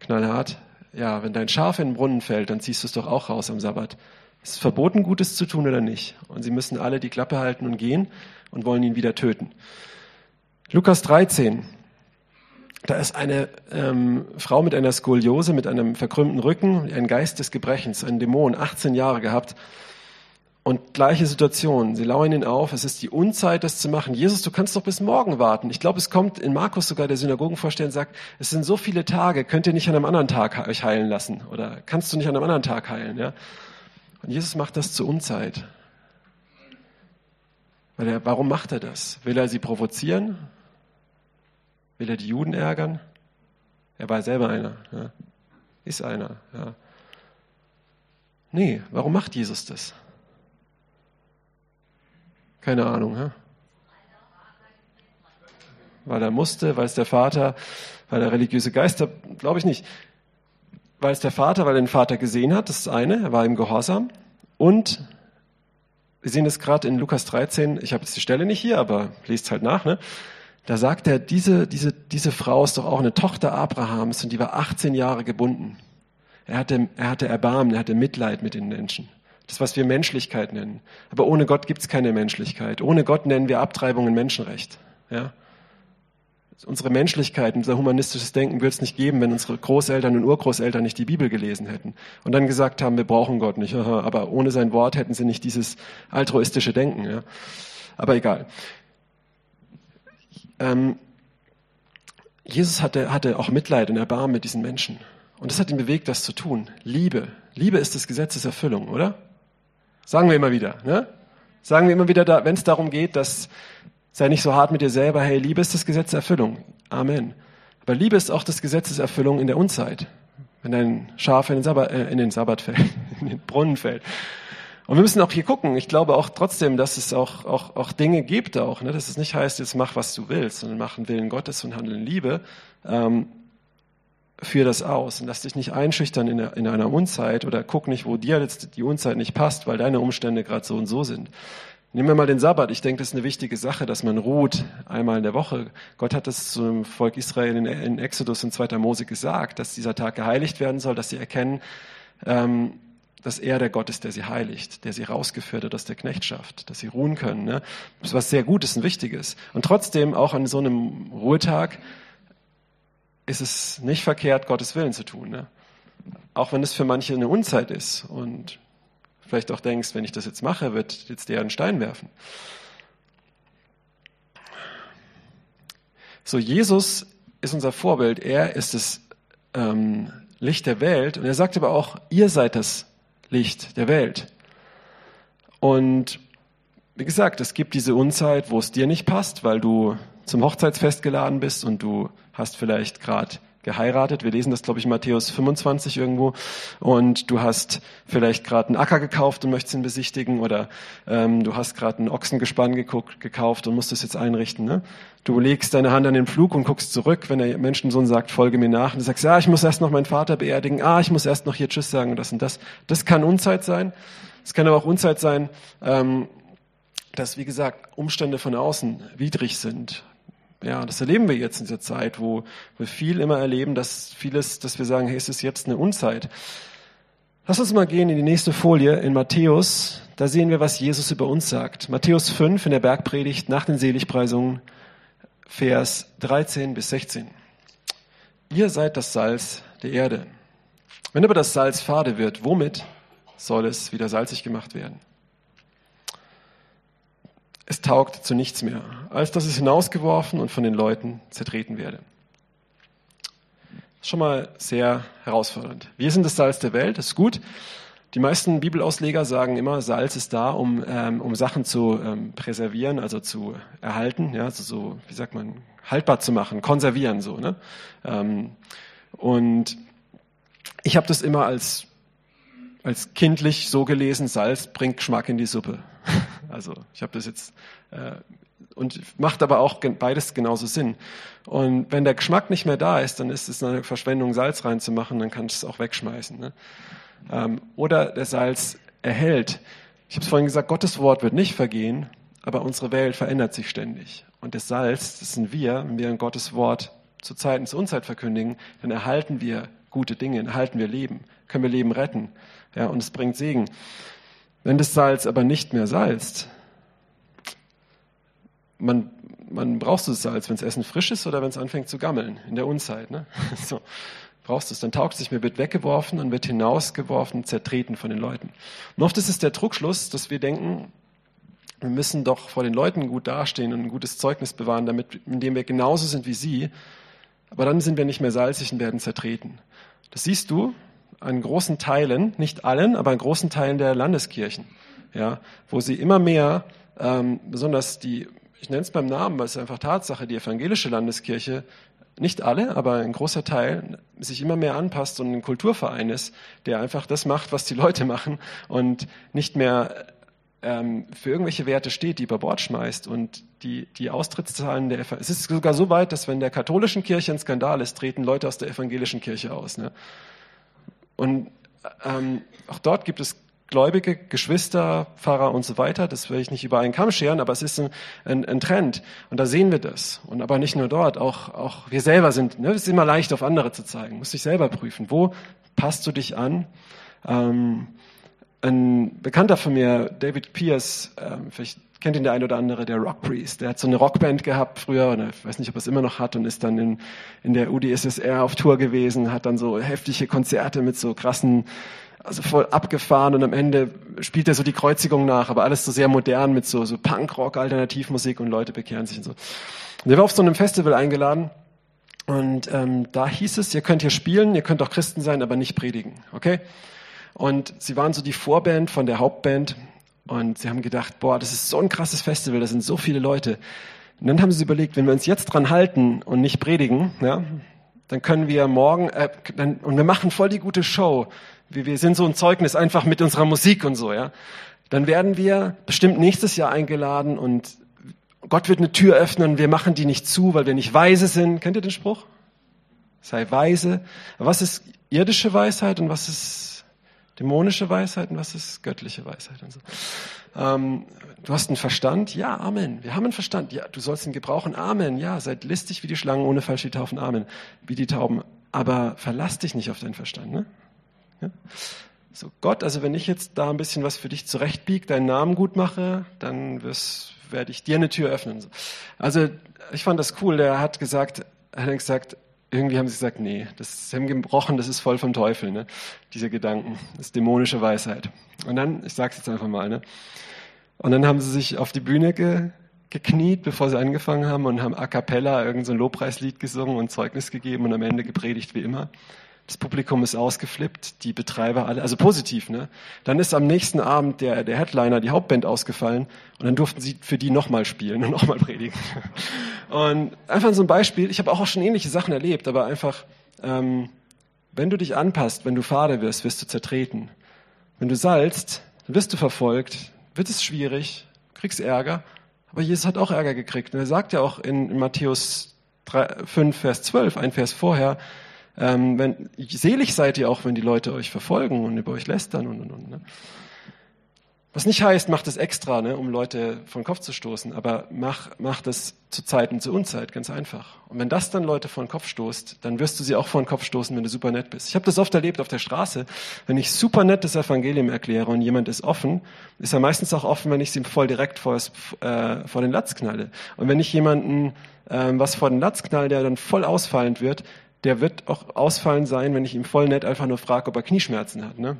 A: knallhart, ja, wenn dein Schaf in den Brunnen fällt, dann ziehst du es doch auch raus am Sabbat. Ist es verboten, Gutes zu tun oder nicht? Und sie müssen alle die Klappe halten und gehen und wollen ihn wieder töten. Lukas 13. Da ist eine ähm, Frau mit einer Skoliose, mit einem verkrümmten Rücken, ein Geist des Gebrechens, ein Dämon, 18 Jahre gehabt. Und gleiche Situation. Sie lauern ihn auf. Es ist die Unzeit, das zu machen. Jesus, du kannst doch bis morgen warten. Ich glaube, es kommt in Markus sogar der Synagogenvorsteher und sagt, es sind so viele Tage, könnt ihr nicht an einem anderen Tag euch heilen lassen? Oder kannst du nicht an einem anderen Tag heilen? Ja? Und Jesus macht das zur Unzeit. Weil er, warum macht er das? Will er sie provozieren? Will er die Juden ärgern? Er war selber einer. Ja. Ist einer. Ja. Nee, warum macht Jesus das? Keine Ahnung. Ja? Weil er musste, weil es der Vater, weil er religiöse Geister, glaube ich nicht. Weil es der Vater, weil er den Vater gesehen hat, das ist eine, er war ihm gehorsam. Und wir sehen es gerade in Lukas 13, ich habe jetzt die Stelle nicht hier, aber lest halt nach, ne? Da sagt er, diese, diese, diese Frau ist doch auch eine Tochter Abrahams und die war 18 Jahre gebunden. Er hatte, er hatte Erbarmen, er hatte Mitleid mit den Menschen. Das, was wir Menschlichkeit nennen. Aber ohne Gott gibt's keine Menschlichkeit. Ohne Gott nennen wir Abtreibungen Menschenrecht. Ja? Unsere Menschlichkeit, unser humanistisches Denken würde es nicht geben, wenn unsere Großeltern und Urgroßeltern nicht die Bibel gelesen hätten und dann gesagt haben, wir brauchen Gott nicht. Aber ohne sein Wort hätten sie nicht dieses altruistische Denken. Ja? Aber egal. Ähm, Jesus hatte, hatte auch Mitleid und Erbarmen mit diesen Menschen. Und das hat ihn bewegt, das zu tun. Liebe. Liebe ist das Gesetz der Erfüllung, oder? Sagen wir immer wieder. Ne? Sagen wir immer wieder, da, wenn es darum geht, dass sei nicht so hart mit dir selber. Hey, Liebe ist das Gesetz der Erfüllung. Amen. Aber Liebe ist auch das Gesetz der Erfüllung in der Unzeit. Wenn dein Schaf in den Sabbat, äh, in den Sabbat fällt, in den Brunnen fällt. Und wir müssen auch hier gucken. Ich glaube auch trotzdem, dass es auch, auch, auch Dinge gibt auch, ne? dass es nicht heißt, jetzt mach, was du willst, sondern mach einen Willen Gottes und handeln Liebe. Ähm, führ das aus und lass dich nicht einschüchtern in, in einer Unzeit oder guck nicht, wo dir jetzt die Unzeit nicht passt, weil deine Umstände gerade so und so sind. Nehmen wir mal den Sabbat. Ich denke, das ist eine wichtige Sache, dass man ruht einmal in der Woche. Gott hat es zum Volk Israel in, in Exodus und 2. Mose gesagt, dass dieser Tag geheiligt werden soll, dass sie erkennen, ähm, dass er der Gott ist, der sie heiligt, der sie rausgeführt hat aus der Knechtschaft, dass sie ruhen können. Ne? Das ist was sehr Gutes und Wichtiges. Und trotzdem, auch an so einem Ruhetag, ist es nicht verkehrt, Gottes Willen zu tun. Ne? Auch wenn es für manche eine Unzeit ist und vielleicht auch denkst, wenn ich das jetzt mache, wird jetzt der einen Stein werfen. So, Jesus ist unser Vorbild. Er ist das ähm, Licht der Welt. Und er sagt aber auch, ihr seid das Licht der Welt. Und wie gesagt, es gibt diese Unzeit, wo es dir nicht passt, weil du zum Hochzeitsfest geladen bist und du hast vielleicht gerade geheiratet. Wir lesen das, glaube ich, in Matthäus 25 irgendwo. Und du hast vielleicht gerade einen Acker gekauft und möchtest ihn besichtigen oder ähm, du hast gerade ein Ochsengespann geguckt, gekauft und musst es jetzt einrichten. Ne? Du legst deine Hand an den Flug und guckst zurück, wenn der Menschensohn sagt, folge mir nach. Und du sagst, ja, ich muss erst noch meinen Vater beerdigen. Ah, ich muss erst noch hier Tschüss sagen und das und das. Das kann Unzeit sein. Es kann aber auch Unzeit sein, ähm, dass, wie gesagt, Umstände von außen widrig sind. Ja, das erleben wir jetzt in dieser Zeit, wo wir viel immer erleben, dass vieles, dass wir sagen, hey, es ist jetzt eine Unzeit. Lass uns mal gehen in die nächste Folie in Matthäus. Da sehen wir, was Jesus über uns sagt. Matthäus 5 in der Bergpredigt nach den Seligpreisungen, Vers 13 bis 16. Ihr seid das Salz der Erde. Wenn aber das Salz fade wird, womit soll es wieder salzig gemacht werden? Es taugt zu nichts mehr, als dass es hinausgeworfen und von den Leuten zertreten werde. Schon mal sehr herausfordernd. Wir sind das Salz der Welt, das ist gut. Die meisten Bibelausleger sagen immer, Salz ist da, um, ähm, um Sachen zu ähm, präservieren, also zu erhalten, ja, also so, wie sagt man, haltbar zu machen, konservieren so. Ne? Ähm, und ich habe das immer als, als kindlich so gelesen, Salz bringt Geschmack in die Suppe. Also ich habe das jetzt äh, und macht aber auch beides genauso Sinn. Und wenn der Geschmack nicht mehr da ist, dann ist es eine Verschwendung, Salz reinzumachen, dann kannst du es auch wegschmeißen. Ne? Ähm, oder der Salz erhält. Ich habe es vorhin gesagt, Gottes Wort wird nicht vergehen, aber unsere Welt verändert sich ständig. Und das Salz, das sind wir, wenn wir Gottes Wort zu Zeiten zur Unzeit verkündigen, dann erhalten wir gute Dinge, erhalten wir Leben, können wir Leben retten. Ja, und es bringt Segen. Wenn das Salz aber nicht mehr salzt, man, man brauchst du das Salz, wenn das Essen frisch ist oder wenn es anfängt zu gammeln, in der Unzeit. Ne? So, brauchst du es, dann taugt es nicht mehr, wird weggeworfen und wird hinausgeworfen, zertreten von den Leuten. Und oft ist es der Druckschluss, dass wir denken, wir müssen doch vor den Leuten gut dastehen und ein gutes Zeugnis bewahren, damit, indem wir genauso sind wie sie. Aber dann sind wir nicht mehr salzig und werden zertreten. Das siehst du, an großen Teilen, nicht allen, aber an großen Teilen der Landeskirchen, ja, wo sie immer mehr, ähm, besonders die, ich nenne es beim Namen, weil es ist einfach Tatsache, die evangelische Landeskirche, nicht alle, aber ein großer Teil, sich immer mehr anpasst und ein Kulturverein ist, der einfach das macht, was die Leute machen und nicht mehr ähm, für irgendwelche Werte steht, die über Bord schmeißt und die, die Austrittszahlen der Es ist sogar so weit, dass wenn der katholischen Kirche ein Skandal ist, treten Leute aus der evangelischen Kirche aus. Ne? Und ähm, auch dort gibt es Gläubige, Geschwister, Pfarrer und so weiter. Das will ich nicht über einen Kamm scheren, aber es ist ein, ein, ein Trend. Und da sehen wir das. Und aber nicht nur dort, auch, auch wir selber sind, ne, es ist immer leicht, auf andere zu zeigen. Muss dich selber prüfen. Wo passt du dich an? Ähm, ein Bekannter von mir, David Pierce, ähm, vielleicht kennt ihn der ein oder andere, der Rock Priest. Der hat so eine Rockband gehabt früher, oder ich weiß nicht, ob er es immer noch hat, und ist dann in, in der UdSSR auf Tour gewesen, hat dann so heftige Konzerte mit so krassen, also voll abgefahren und am Ende spielt er so die Kreuzigung nach, aber alles so sehr modern mit so, so Punkrock, Alternativmusik und Leute bekehren sich und so. Und der war auf so einem Festival eingeladen und ähm, da hieß es, ihr könnt hier spielen, ihr könnt auch Christen sein, aber nicht predigen, okay? Und sie waren so die Vorband von der Hauptband und sie haben gedacht, boah, das ist so ein krasses Festival, da sind so viele Leute. Und dann haben sie überlegt, wenn wir uns jetzt dran halten und nicht predigen, ja, dann können wir morgen, äh, dann, und wir machen voll die gute Show. Wir, wir sind so ein Zeugnis einfach mit unserer Musik und so, ja. dann werden wir bestimmt nächstes Jahr eingeladen und Gott wird eine Tür öffnen, wir machen die nicht zu, weil wir nicht weise sind. Kennt ihr den Spruch? Sei weise. Was ist irdische Weisheit und was ist dämonische Weisheit und was ist göttliche Weisheit? Und so. ähm, du hast einen Verstand? Ja, Amen. Wir haben einen Verstand. Ja, du sollst ihn gebrauchen. Amen. Ja, seid listig wie die Schlangen, ohne falsch die Taufen. Amen. Wie die Tauben. Aber verlass dich nicht auf deinen Verstand. Ne? Ja? So, Gott, also wenn ich jetzt da ein bisschen was für dich zurechtbiege, deinen Namen gut mache, dann werde ich dir eine Tür öffnen. Also ich fand das cool. Der hat gesagt, er hat gesagt, irgendwie haben sie gesagt, nee, das sie haben gebrochen, das ist voll vom Teufel, ne? Diese Gedanken, das ist dämonische Weisheit. Und dann, ich sag's jetzt einfach mal, ne? Und dann haben sie sich auf die Bühne ge, gekniet, bevor sie angefangen haben und haben a cappella irgendein so Lobpreislied gesungen und Zeugnis gegeben und am Ende gepredigt wie immer. Das Publikum ist ausgeflippt, die Betreiber alle, also positiv, ne? Dann ist am nächsten Abend der, der Headliner, die Hauptband ausgefallen und dann durften sie für die nochmal spielen und nochmal predigen. Und einfach so ein Beispiel, ich habe auch schon ähnliche Sachen erlebt, aber einfach, ähm, wenn du dich anpasst, wenn du fade wirst, wirst du zertreten. Wenn du salzt, dann wirst du verfolgt, wird es schwierig, kriegst Ärger, aber Jesus hat auch Ärger gekriegt. Und er sagt ja auch in, in Matthäus 3, 5, Vers 12, ein Vers vorher, ähm, wenn, selig seid ihr auch, wenn die Leute euch verfolgen und über euch lästern und, und, und. Ne? Was nicht heißt, macht es extra, ne, um Leute von Kopf zu stoßen, aber mach, mach das zu Zeit und zu Unzeit, ganz einfach. Und wenn das dann Leute vor den Kopf stoßt, dann wirst du sie auch vor den Kopf stoßen, wenn du super nett bist. Ich habe das oft erlebt auf der Straße, wenn ich super nett das Evangelium erkläre und jemand ist offen, ist er meistens auch offen, wenn ich sie voll direkt vor, äh, vor den Latz knalle. Und wenn ich jemanden äh, was vor den Latz knall, der dann voll ausfallend wird, der wird auch ausfallend sein, wenn ich ihm voll nett einfach nur frage, ob er Knieschmerzen hat. Ne?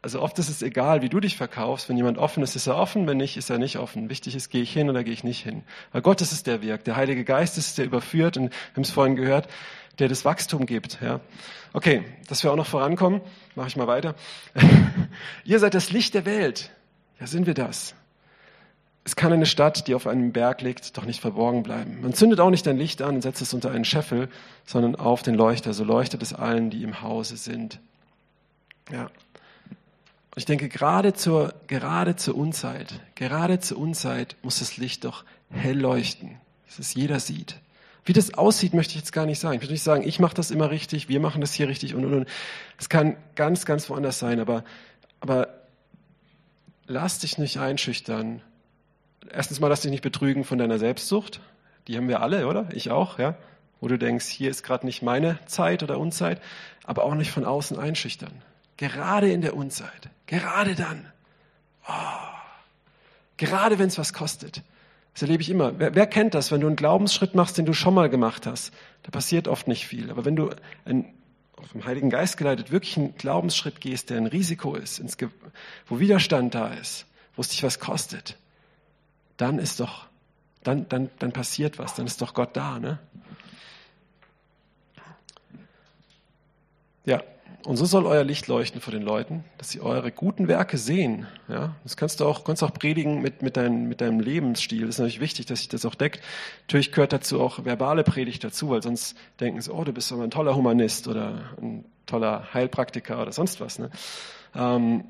A: Also oft ist es egal, wie du dich verkaufst. Wenn jemand offen ist, ist er offen. Wenn nicht, ist er nicht offen. Wichtig ist, gehe ich hin oder gehe ich nicht hin. Weil Gott ist es, der wirkt. Der Heilige Geist ist es, der überführt. Und wir haben es vorhin gehört, der das Wachstum gibt. Ja. Okay, dass wir auch noch vorankommen, mache ich mal weiter. Ihr seid das Licht der Welt. Ja, sind wir das? Es kann eine Stadt, die auf einem Berg liegt, doch nicht verborgen bleiben. Man zündet auch nicht ein Licht an und setzt es unter einen Scheffel, sondern auf den Leuchter. So leuchtet es allen, die im Hause sind. Ja. Ich denke, gerade zur, gerade zur Unzeit, gerade zur Unzeit muss das Licht doch hell leuchten, dass es jeder sieht. Wie das aussieht, möchte ich jetzt gar nicht sagen. Ich möchte nicht sagen, ich mache das immer richtig, wir machen das hier richtig und, und, und. Es kann ganz, ganz woanders sein, aber, aber lass dich nicht einschüchtern erstens mal, lass dich nicht betrügen von deiner Selbstsucht. Die haben wir alle, oder? Ich auch, ja. Wo du denkst, hier ist gerade nicht meine Zeit oder Unzeit, aber auch nicht von außen einschüchtern. Gerade in der Unzeit, gerade dann. Oh, gerade wenn es was kostet. Das erlebe ich immer. Wer, wer, kennt das, wenn du einen Glaubensschritt machst, den du schon mal gemacht hast? Da passiert oft nicht viel. Aber wenn du ein, vom Heiligen Geist geleitet wirklich einen Glaubensschritt gehst, der ein Risiko ist, ins, wo Widerstand da ist, wo es dich was kostet, dann ist doch, dann, dann, dann passiert was, dann ist doch Gott da, ne? Ja, und so soll euer Licht leuchten vor den Leuten, dass sie eure guten Werke sehen. Ja, das kannst du auch, kannst auch predigen mit, mit, dein, mit deinem Lebensstil. Das ist natürlich wichtig, dass sich das auch deckt. Natürlich gehört dazu auch verbale Predigt dazu, weil sonst denken sie, oh, du bist aber ein toller Humanist oder ein toller Heilpraktiker oder sonst was. Ne? Ähm,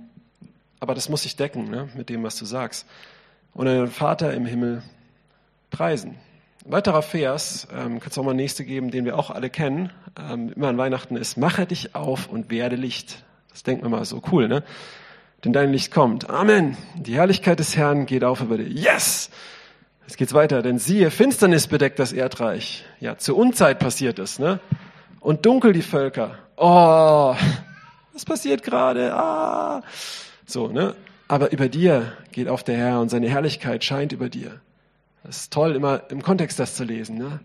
A: aber das muss sich decken ne, mit dem, was du sagst und einen Vater im Himmel preisen. Ein weiterer Vers, ähm, kannst du auch mal nächste geben, den wir auch alle kennen, ähm, immer an Weihnachten ist, mache dich auf und werde Licht. Das denkt man mal so cool, ne? Denn dein Licht kommt. Amen. Die Herrlichkeit des Herrn geht auf über dir. Yes! Jetzt geht's weiter, denn siehe, Finsternis bedeckt das Erdreich. Ja, zur Unzeit passiert es, ne? Und dunkel die Völker. Oh, was passiert gerade? Ah. So, ne? Aber über dir geht auf der Herr und seine Herrlichkeit scheint über dir. Das ist toll, immer im Kontext das zu lesen. Ne?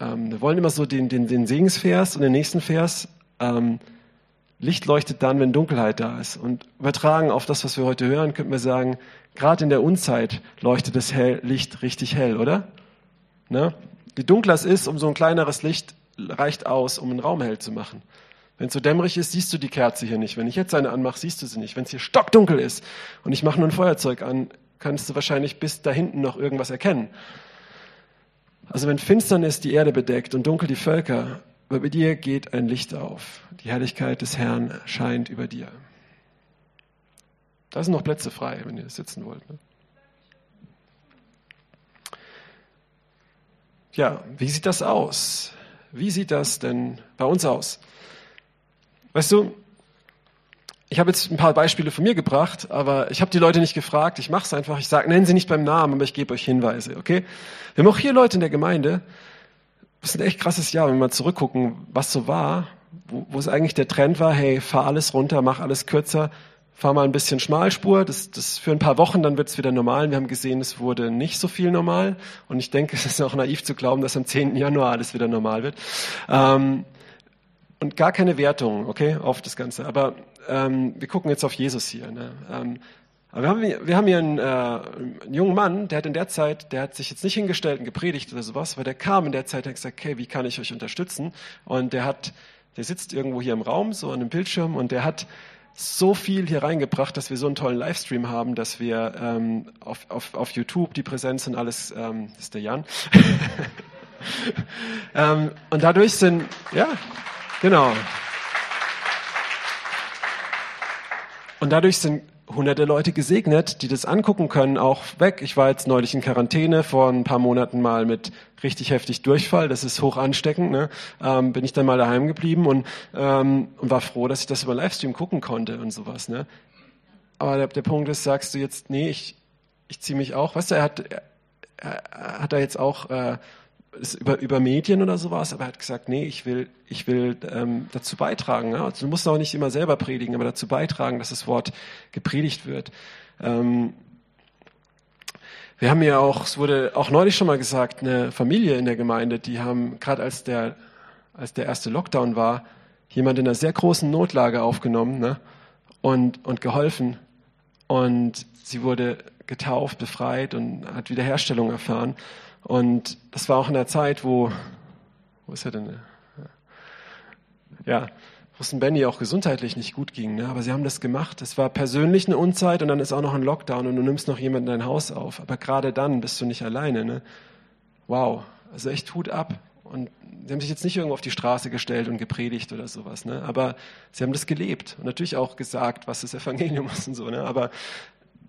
A: Ähm, wir wollen immer so den, den, den Segensvers und den nächsten Vers. Ähm, Licht leuchtet dann, wenn Dunkelheit da ist. Und übertragen auf das, was wir heute hören, könnten wir sagen, gerade in der Unzeit leuchtet das hell, Licht richtig hell, oder? Ne? Je dunkler es ist, umso ein kleineres Licht reicht aus, um einen Raum hell zu machen. Wenn es so dämmerig ist, siehst du die Kerze hier nicht. Wenn ich jetzt eine anmache, siehst du sie nicht. Wenn es hier stockdunkel ist und ich mache nur ein Feuerzeug an, kannst du wahrscheinlich bis da hinten noch irgendwas erkennen. Also wenn Finsternis die Erde bedeckt und dunkel die Völker, über dir geht ein Licht auf. Die Herrlichkeit des Herrn scheint über dir. Da sind noch Plätze frei, wenn ihr sitzen wollt. Ne? Ja, wie sieht das aus? Wie sieht das denn bei uns aus? Weißt du, ich habe jetzt ein paar Beispiele von mir gebracht, aber ich habe die Leute nicht gefragt. Ich mache es einfach. Ich sage, nennen sie nicht beim Namen, aber ich gebe euch Hinweise. Okay? Wir haben auch hier Leute in der Gemeinde. Das ist ein echt krasses Jahr, wenn wir mal zurückgucken, was so war, wo, wo es eigentlich der Trend war. Hey, fahr alles runter, mach alles kürzer, fahr mal ein bisschen Schmalspur. Das, das für ein paar Wochen, dann wird es wieder normal. Wir haben gesehen, es wurde nicht so viel normal. Und ich denke, es ist auch naiv zu glauben, dass am 10. Januar alles wieder normal wird. Ähm, und gar keine Wertung, okay, auf das Ganze. Aber ähm, wir gucken jetzt auf Jesus hier. Ne? Ähm, aber wir haben, wir haben hier einen, äh, einen, jungen Mann, der hat in der Zeit, der hat sich jetzt nicht hingestellt und gepredigt oder sowas, weil der kam in der Zeit und hat gesagt, okay, wie kann ich euch unterstützen? Und der hat, der sitzt irgendwo hier im Raum, so an einem Bildschirm, und der hat so viel hier reingebracht, dass wir so einen tollen Livestream haben, dass wir ähm, auf, auf, auf YouTube die Präsenz und alles, ähm, ist der Jan. ähm, und dadurch sind, ja, Genau. Und dadurch sind hunderte Leute gesegnet, die das angucken können, auch weg. Ich war jetzt neulich in Quarantäne vor ein paar Monaten mal mit richtig heftig Durchfall. Das ist hoch ansteckend. Ne? Ähm, bin ich dann mal daheim geblieben und, ähm, und war froh, dass ich das über Livestream gucken konnte und sowas. Ne? Aber der, der Punkt ist, sagst du jetzt, nee, ich, ich ziehe mich auch. Weißt du, er hat, er, er hat da jetzt auch äh, über, über Medien oder sowas, aber er hat gesagt, nee, ich will, ich will ähm, dazu beitragen. Ja? Also du musst auch nicht immer selber predigen, aber dazu beitragen, dass das Wort gepredigt wird. Ähm, wir haben ja auch, es wurde auch neulich schon mal gesagt, eine Familie in der Gemeinde, die haben, gerade als der, als der erste Lockdown war, jemand in einer sehr großen Notlage aufgenommen ne? und, und geholfen. Und sie wurde getauft, befreit und hat Wiederherstellung erfahren. Und das war auch in der Zeit, wo, wo ist er denn? Ja, wo es Benny auch gesundheitlich nicht gut ging. Ne? Aber sie haben das gemacht. Es war persönlich eine Unzeit und dann ist auch noch ein Lockdown und du nimmst noch jemanden in dein Haus auf. Aber gerade dann bist du nicht alleine. Ne? Wow, also echt Hut ab. Und sie haben sich jetzt nicht irgendwo auf die Straße gestellt und gepredigt oder sowas, ne? aber sie haben das gelebt und natürlich auch gesagt, was das Evangelium ist und so. Ne? Aber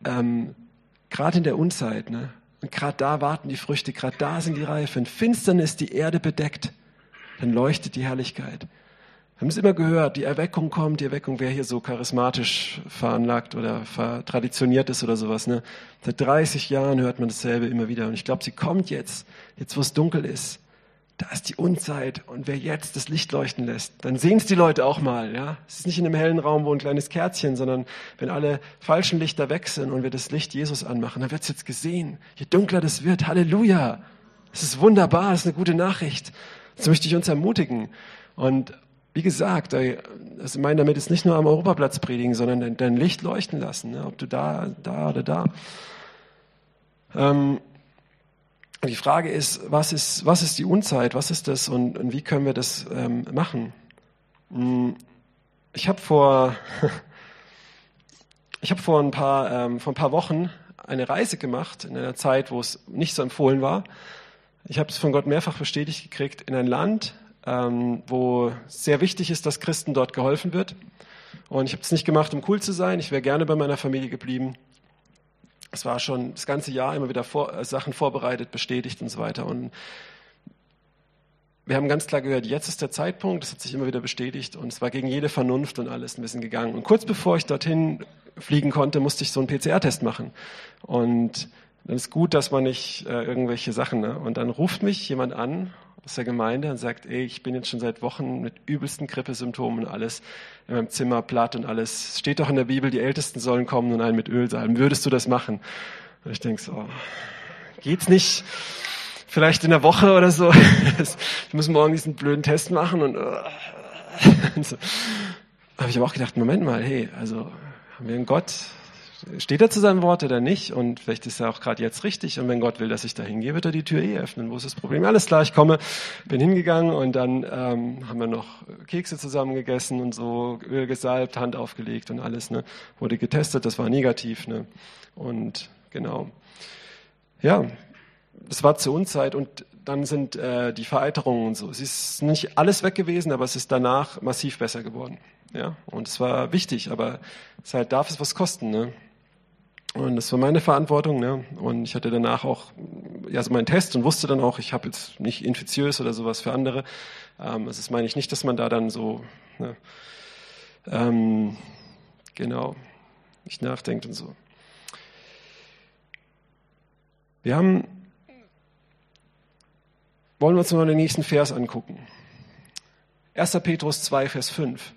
A: ähm, gerade in der Unzeit, ne? Und gerade da warten die Früchte, gerade da sind die Reifen. Finsternis die Erde bedeckt, dann leuchtet die Herrlichkeit. Wir haben es immer gehört, die Erweckung kommt, die Erweckung, wer hier so charismatisch veranlagt oder traditioniert ist oder sowas. Ne? Seit 30 Jahren hört man dasselbe immer wieder. Und ich glaube, sie kommt jetzt, jetzt wo es dunkel ist da ist die Unzeit und wer jetzt das Licht leuchten lässt, dann sehen es die Leute auch mal. Ja, Es ist nicht in einem hellen Raum, wo ein kleines Kerzchen, sondern wenn alle falschen Lichter weg sind und wir das Licht Jesus anmachen, dann wird es jetzt gesehen. Je dunkler das wird, Halleluja. Das ist wunderbar, das ist eine gute Nachricht. Das möchte ich uns ermutigen. Und wie gesagt, also ich meine damit ist nicht nur am Europaplatz predigen, sondern dein, dein Licht leuchten lassen, ne? ob du da, da oder da. Ähm, die Frage ist, was ist, was ist die Unzeit? Was ist das und, und wie können wir das ähm, machen? Hm, ich habe vor, ich habe vor ein paar, ähm, vor ein paar Wochen eine Reise gemacht in einer Zeit, wo es nicht so empfohlen war. Ich habe es von Gott mehrfach bestätigt gekriegt in ein Land, ähm, wo sehr wichtig ist, dass Christen dort geholfen wird. Und ich habe es nicht gemacht, um cool zu sein. Ich wäre gerne bei meiner Familie geblieben es war schon das ganze Jahr immer wieder vor, äh, Sachen vorbereitet, bestätigt und so weiter. Und wir haben ganz klar gehört, jetzt ist der Zeitpunkt, das hat sich immer wieder bestätigt und es war gegen jede Vernunft und alles ein bisschen gegangen. Und kurz bevor ich dorthin fliegen konnte, musste ich so einen PCR-Test machen. Und dann ist gut, dass man nicht äh, irgendwelche Sachen, ne? Und dann ruft mich jemand an aus der Gemeinde und sagt, ey, ich bin jetzt schon seit Wochen mit übelsten Grippesymptomen und alles in meinem Zimmer platt und alles. Steht doch in der Bibel, die Ältesten sollen kommen und einen mit Öl salben. Würdest du das machen? Und ich denke so, geht's nicht? Vielleicht in der Woche oder so. ich muss morgen diesen blöden Test machen und, und so. habe ich aber auch gedacht, Moment mal, hey, also haben wir einen Gott, steht er zu seinem Wort oder nicht? Und vielleicht ist er auch gerade jetzt richtig. Und wenn Gott will, dass ich da hingehe, wird er die Tür eh öffnen. Wo ist das Problem? Alles klar, ich komme, bin hingegangen und dann ähm, haben wir noch Kekse zusammen gegessen und so, Öl gesalbt, Hand aufgelegt und alles. Ne? Wurde getestet, das war negativ. Ne? Und genau. Ja, es war zur Unzeit und dann sind äh, die Vereiterungen und so. Es ist nicht alles weg gewesen, aber es ist danach massiv besser geworden. Ja, und es war wichtig, aber es halt darf es was kosten. Ne? Und das war meine Verantwortung. Ne? Und ich hatte danach auch ja, so meinen Test und wusste dann auch, ich habe jetzt nicht infiziös oder sowas für andere. Ähm, das meine ich nicht, dass man da dann so ne, ähm, genau nicht nachdenkt und so. Wir haben, wollen wir uns mal den nächsten Vers angucken. 1. Petrus 2, Vers 5.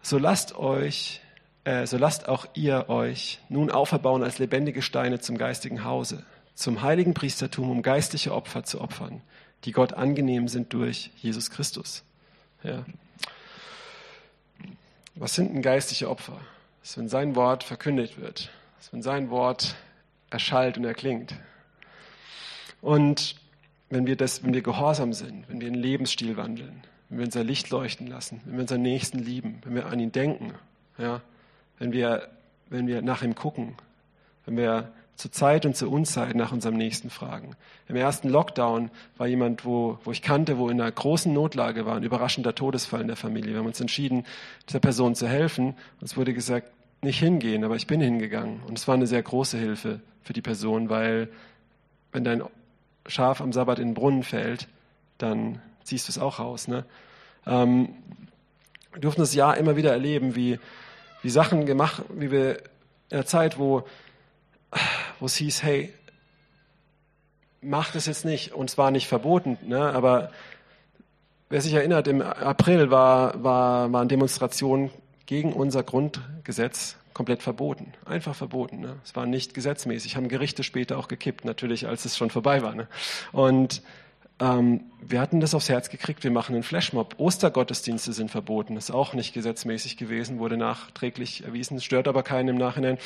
A: So lasst euch äh, so lasst auch ihr euch nun auferbauen als lebendige Steine zum geistigen Hause, zum heiligen Priestertum, um geistliche Opfer zu opfern, die Gott angenehm sind durch Jesus Christus. Ja. Was sind denn geistliche Opfer? Das ist, wenn sein Wort verkündigt wird, das ist, wenn sein Wort erschallt und erklingt. Und wenn wir, das, wenn wir gehorsam sind, wenn wir einen Lebensstil wandeln, wenn wir unser Licht leuchten lassen, wenn wir unseren Nächsten lieben, wenn wir an ihn denken, ja, wenn wir, wenn wir nach ihm gucken, wenn wir zur Zeit und zur Unzeit nach unserem Nächsten fragen. Im ersten Lockdown war jemand, wo, wo ich kannte, wo in einer großen Notlage war, ein überraschender Todesfall in der Familie. Wir haben uns entschieden, dieser Person zu helfen. Uns wurde gesagt, nicht hingehen, aber ich bin hingegangen. Und es war eine sehr große Hilfe für die Person, weil wenn dein Schaf am Sabbat in den Brunnen fällt, dann ziehst du es auch raus. Ne? Ähm, wir durften das Jahr immer wieder erleben, wie wie Sachen gemacht, wie wir in der Zeit, wo, wo es hieß, hey, mach das jetzt nicht. Und es war nicht verboten, ne? aber wer sich erinnert, im April war, war, waren Demonstrationen gegen unser Grundgesetz komplett verboten. Einfach verboten. Ne? Es war nicht gesetzmäßig. Haben Gerichte später auch gekippt, natürlich, als es schon vorbei war. Ne? Und ähm, wir hatten das aufs Herz gekriegt, wir machen einen Flashmob. Ostergottesdienste sind verboten, ist auch nicht gesetzmäßig gewesen, wurde nachträglich erwiesen, stört aber keinen im Nachhinein.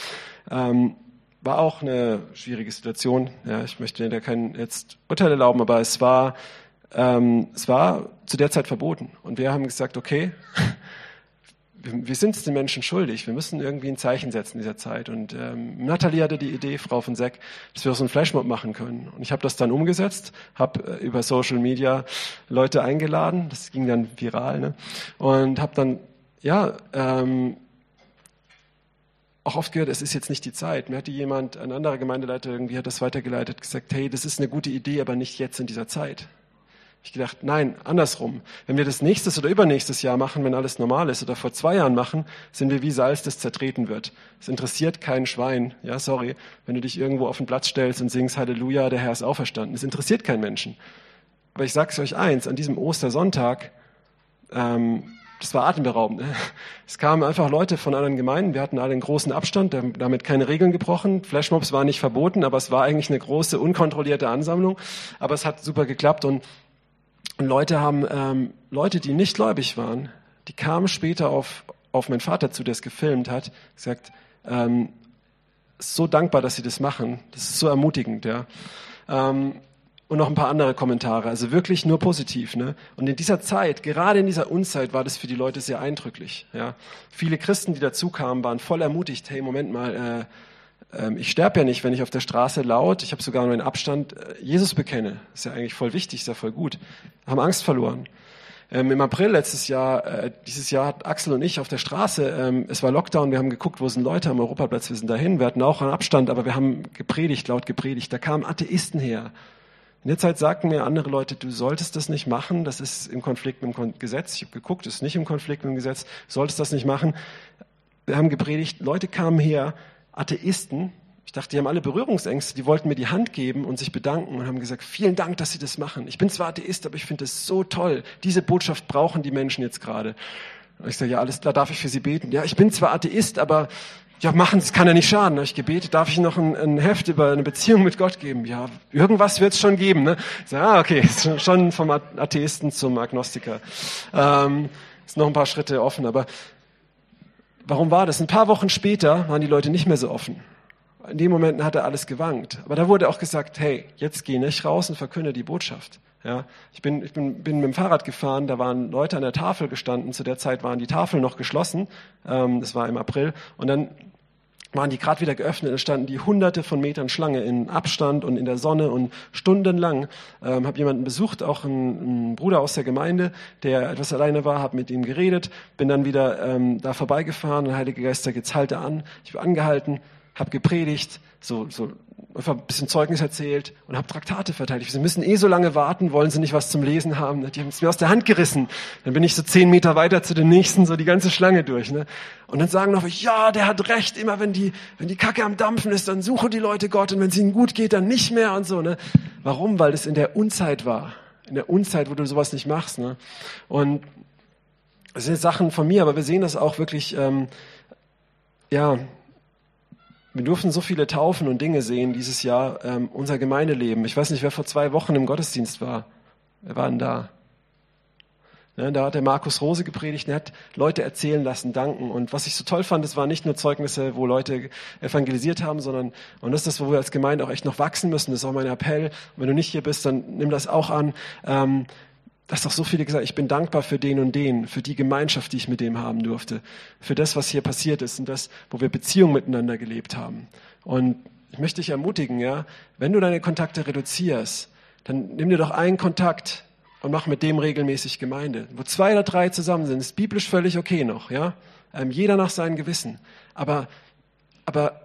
A: Ähm, war auch eine schwierige Situation. Ja, ich möchte da kein jetzt Urteil erlauben, aber es war, ähm, es war zu der Zeit verboten. Und wir haben gesagt, okay, wir sind es den Menschen schuldig. Wir müssen irgendwie ein Zeichen setzen in dieser Zeit. Und ähm, Nathalie hatte die Idee, Frau von Seck, dass wir so einen Flashmob machen können. Und ich habe das dann umgesetzt, habe äh, über Social Media Leute eingeladen. Das ging dann viral. Ne? Und habe dann, ja, ähm, auch oft gehört, es ist jetzt nicht die Zeit. Mir hatte jemand, ein anderer Gemeindeleiter irgendwie hat das weitergeleitet, gesagt, hey, das ist eine gute Idee, aber nicht jetzt in dieser Zeit ich gedacht, nein, andersrum. Wenn wir das nächstes oder übernächstes Jahr machen, wenn alles normal ist, oder vor zwei Jahren machen, sind wir wie Salz, das zertreten wird. Es interessiert kein Schwein. Ja, sorry, wenn du dich irgendwo auf den Platz stellst und singst Halleluja, der Herr ist auferstanden. Es interessiert keinen Menschen. Aber ich sage euch eins, an diesem Ostersonntag, ähm, das war atemberaubend. Ne? Es kamen einfach Leute von anderen Gemeinden, wir hatten alle einen großen Abstand, damit keine Regeln gebrochen. Flashmobs waren nicht verboten, aber es war eigentlich eine große, unkontrollierte Ansammlung. Aber es hat super geklappt und und Leute haben, ähm, Leute, die nicht gläubig waren, die kamen später auf, auf meinen Vater zu, der es gefilmt hat, gesagt, ähm, so dankbar, dass sie das machen. Das ist so ermutigend, ja. Ähm, und noch ein paar andere Kommentare. Also wirklich nur positiv. Ne? Und in dieser Zeit, gerade in dieser Unzeit, war das für die Leute sehr eindrücklich. Ja? Viele Christen, die dazu kamen, waren voll ermutigt. Hey, Moment mal, äh, ich sterbe ja nicht, wenn ich auf der Straße laut, ich habe sogar nur einen Abstand, äh, Jesus bekenne. Ist ja eigentlich voll wichtig, ist ja voll gut. Haben Angst verloren. Ähm, Im April letztes Jahr, äh, dieses Jahr hat Axel und ich auf der Straße, ähm, es war Lockdown, wir haben geguckt, wo sind Leute am Europaplatz, wir sind dahin, wir hatten auch einen Abstand, aber wir haben gepredigt, laut gepredigt. Da kamen Atheisten her. In der Zeit sagten mir andere Leute, du solltest das nicht machen, das ist im Konflikt mit dem Gesetz. Ich habe geguckt, das ist nicht im Konflikt mit dem Gesetz, du solltest das nicht machen. Wir haben gepredigt, Leute kamen her, Atheisten, ich dachte, die haben alle Berührungsängste, die wollten mir die Hand geben und sich bedanken und haben gesagt, vielen Dank, dass Sie das machen. Ich bin zwar Atheist, aber ich finde das so toll. Diese Botschaft brauchen die Menschen jetzt gerade. Ich sage, ja, alles klar, darf ich für Sie beten? Ja, ich bin zwar Atheist, aber ja, machen, das kann ja nicht schaden. Da ich gebetet, darf ich noch ein, ein, Heft über eine Beziehung mit Gott geben? Ja, irgendwas wird es schon geben. Ne? Ich sage, ah, okay, schon vom Atheisten zum Agnostiker. Ähm, ist noch ein paar Schritte offen, aber Warum war das? Ein paar Wochen später waren die Leute nicht mehr so offen. In dem Moment hat er alles gewankt. Aber da wurde auch gesagt, hey, jetzt geh nicht raus und verkünde die Botschaft. Ja, ich bin, ich bin, bin mit dem Fahrrad gefahren, da waren Leute an der Tafel gestanden. Zu der Zeit waren die Tafeln noch geschlossen. Ähm, das war im April. Und dann waren die gerade wieder geöffnet, und standen die hunderte von Metern Schlange in Abstand und in der Sonne und stundenlang. Ähm, habe jemanden besucht, auch einen, Bruder aus der Gemeinde, der etwas alleine war, habe mit ihm geredet, bin dann wieder ähm, da vorbeigefahren und Heilige Geist sagt, jetzt halte an. Ich bin angehalten, habe gepredigt, so, so einfach ein bisschen Zeugnis erzählt und habe Traktate verteidigt. Sie müssen eh so lange warten, wollen sie nicht was zum Lesen haben. Die haben es mir aus der Hand gerissen. Dann bin ich so zehn Meter weiter zu den nächsten, so die ganze Schlange durch. Ne? Und dann sagen noch, ja, der hat recht, immer wenn die, wenn die Kacke am Dampfen ist, dann suchen die Leute Gott und wenn es ihnen gut geht, dann nicht mehr und so. Ne? Warum? Weil es in der Unzeit war. In der Unzeit, wo du sowas nicht machst. Ne? Und das sind Sachen von mir, aber wir sehen das auch wirklich, ähm, ja, wir durften so viele Taufen und Dinge sehen dieses Jahr, ähm, unser Gemeindeleben. Ich weiß nicht, wer vor zwei Wochen im Gottesdienst war. Wer war denn da? Ne, da hat der Markus Rose gepredigt, er hat Leute erzählen lassen, danken. Und was ich so toll fand, es waren nicht nur Zeugnisse, wo Leute evangelisiert haben, sondern, und das ist das, wo wir als Gemeinde auch echt noch wachsen müssen, das ist auch mein Appell. Und wenn du nicht hier bist, dann nimm das auch an. Ähm, dass doch so viele gesagt, ich bin dankbar für den und den, für die Gemeinschaft, die ich mit dem haben durfte, für das, was hier passiert ist und das, wo wir Beziehungen miteinander gelebt haben. Und ich möchte dich ermutigen, ja, wenn du deine Kontakte reduzierst, dann nimm dir doch einen Kontakt und mach mit dem regelmäßig Gemeinde. Wo zwei oder drei zusammen sind, ist biblisch völlig okay noch, ja. Ähm, jeder nach seinem Gewissen. Aber, aber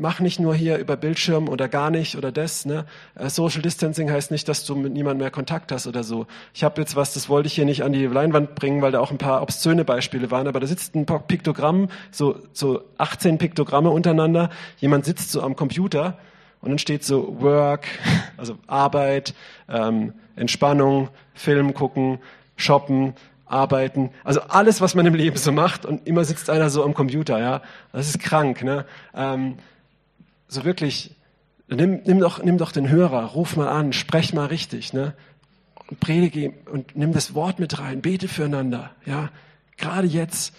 A: mach nicht nur hier über Bildschirm oder gar nicht oder das. Ne? Äh, Social Distancing heißt nicht, dass du mit niemandem mehr Kontakt hast oder so. Ich habe jetzt was, das wollte ich hier nicht an die Leinwand bringen, weil da auch ein paar obszöne Beispiele waren, aber da sitzt ein Piktogramm, so, so 18 Piktogramme untereinander. Jemand sitzt so am Computer und dann steht so Work, also Arbeit, ähm, Entspannung, Film gucken, shoppen, arbeiten, also alles, was man im Leben so macht und immer sitzt einer so am Computer, ja. Das ist krank, ne? Ähm, so wirklich, nimm, nimm, doch, nimm doch den Hörer, ruf mal an, sprech mal richtig, ne? Und predige und nimm das Wort mit rein, bete füreinander, ja? Gerade jetzt.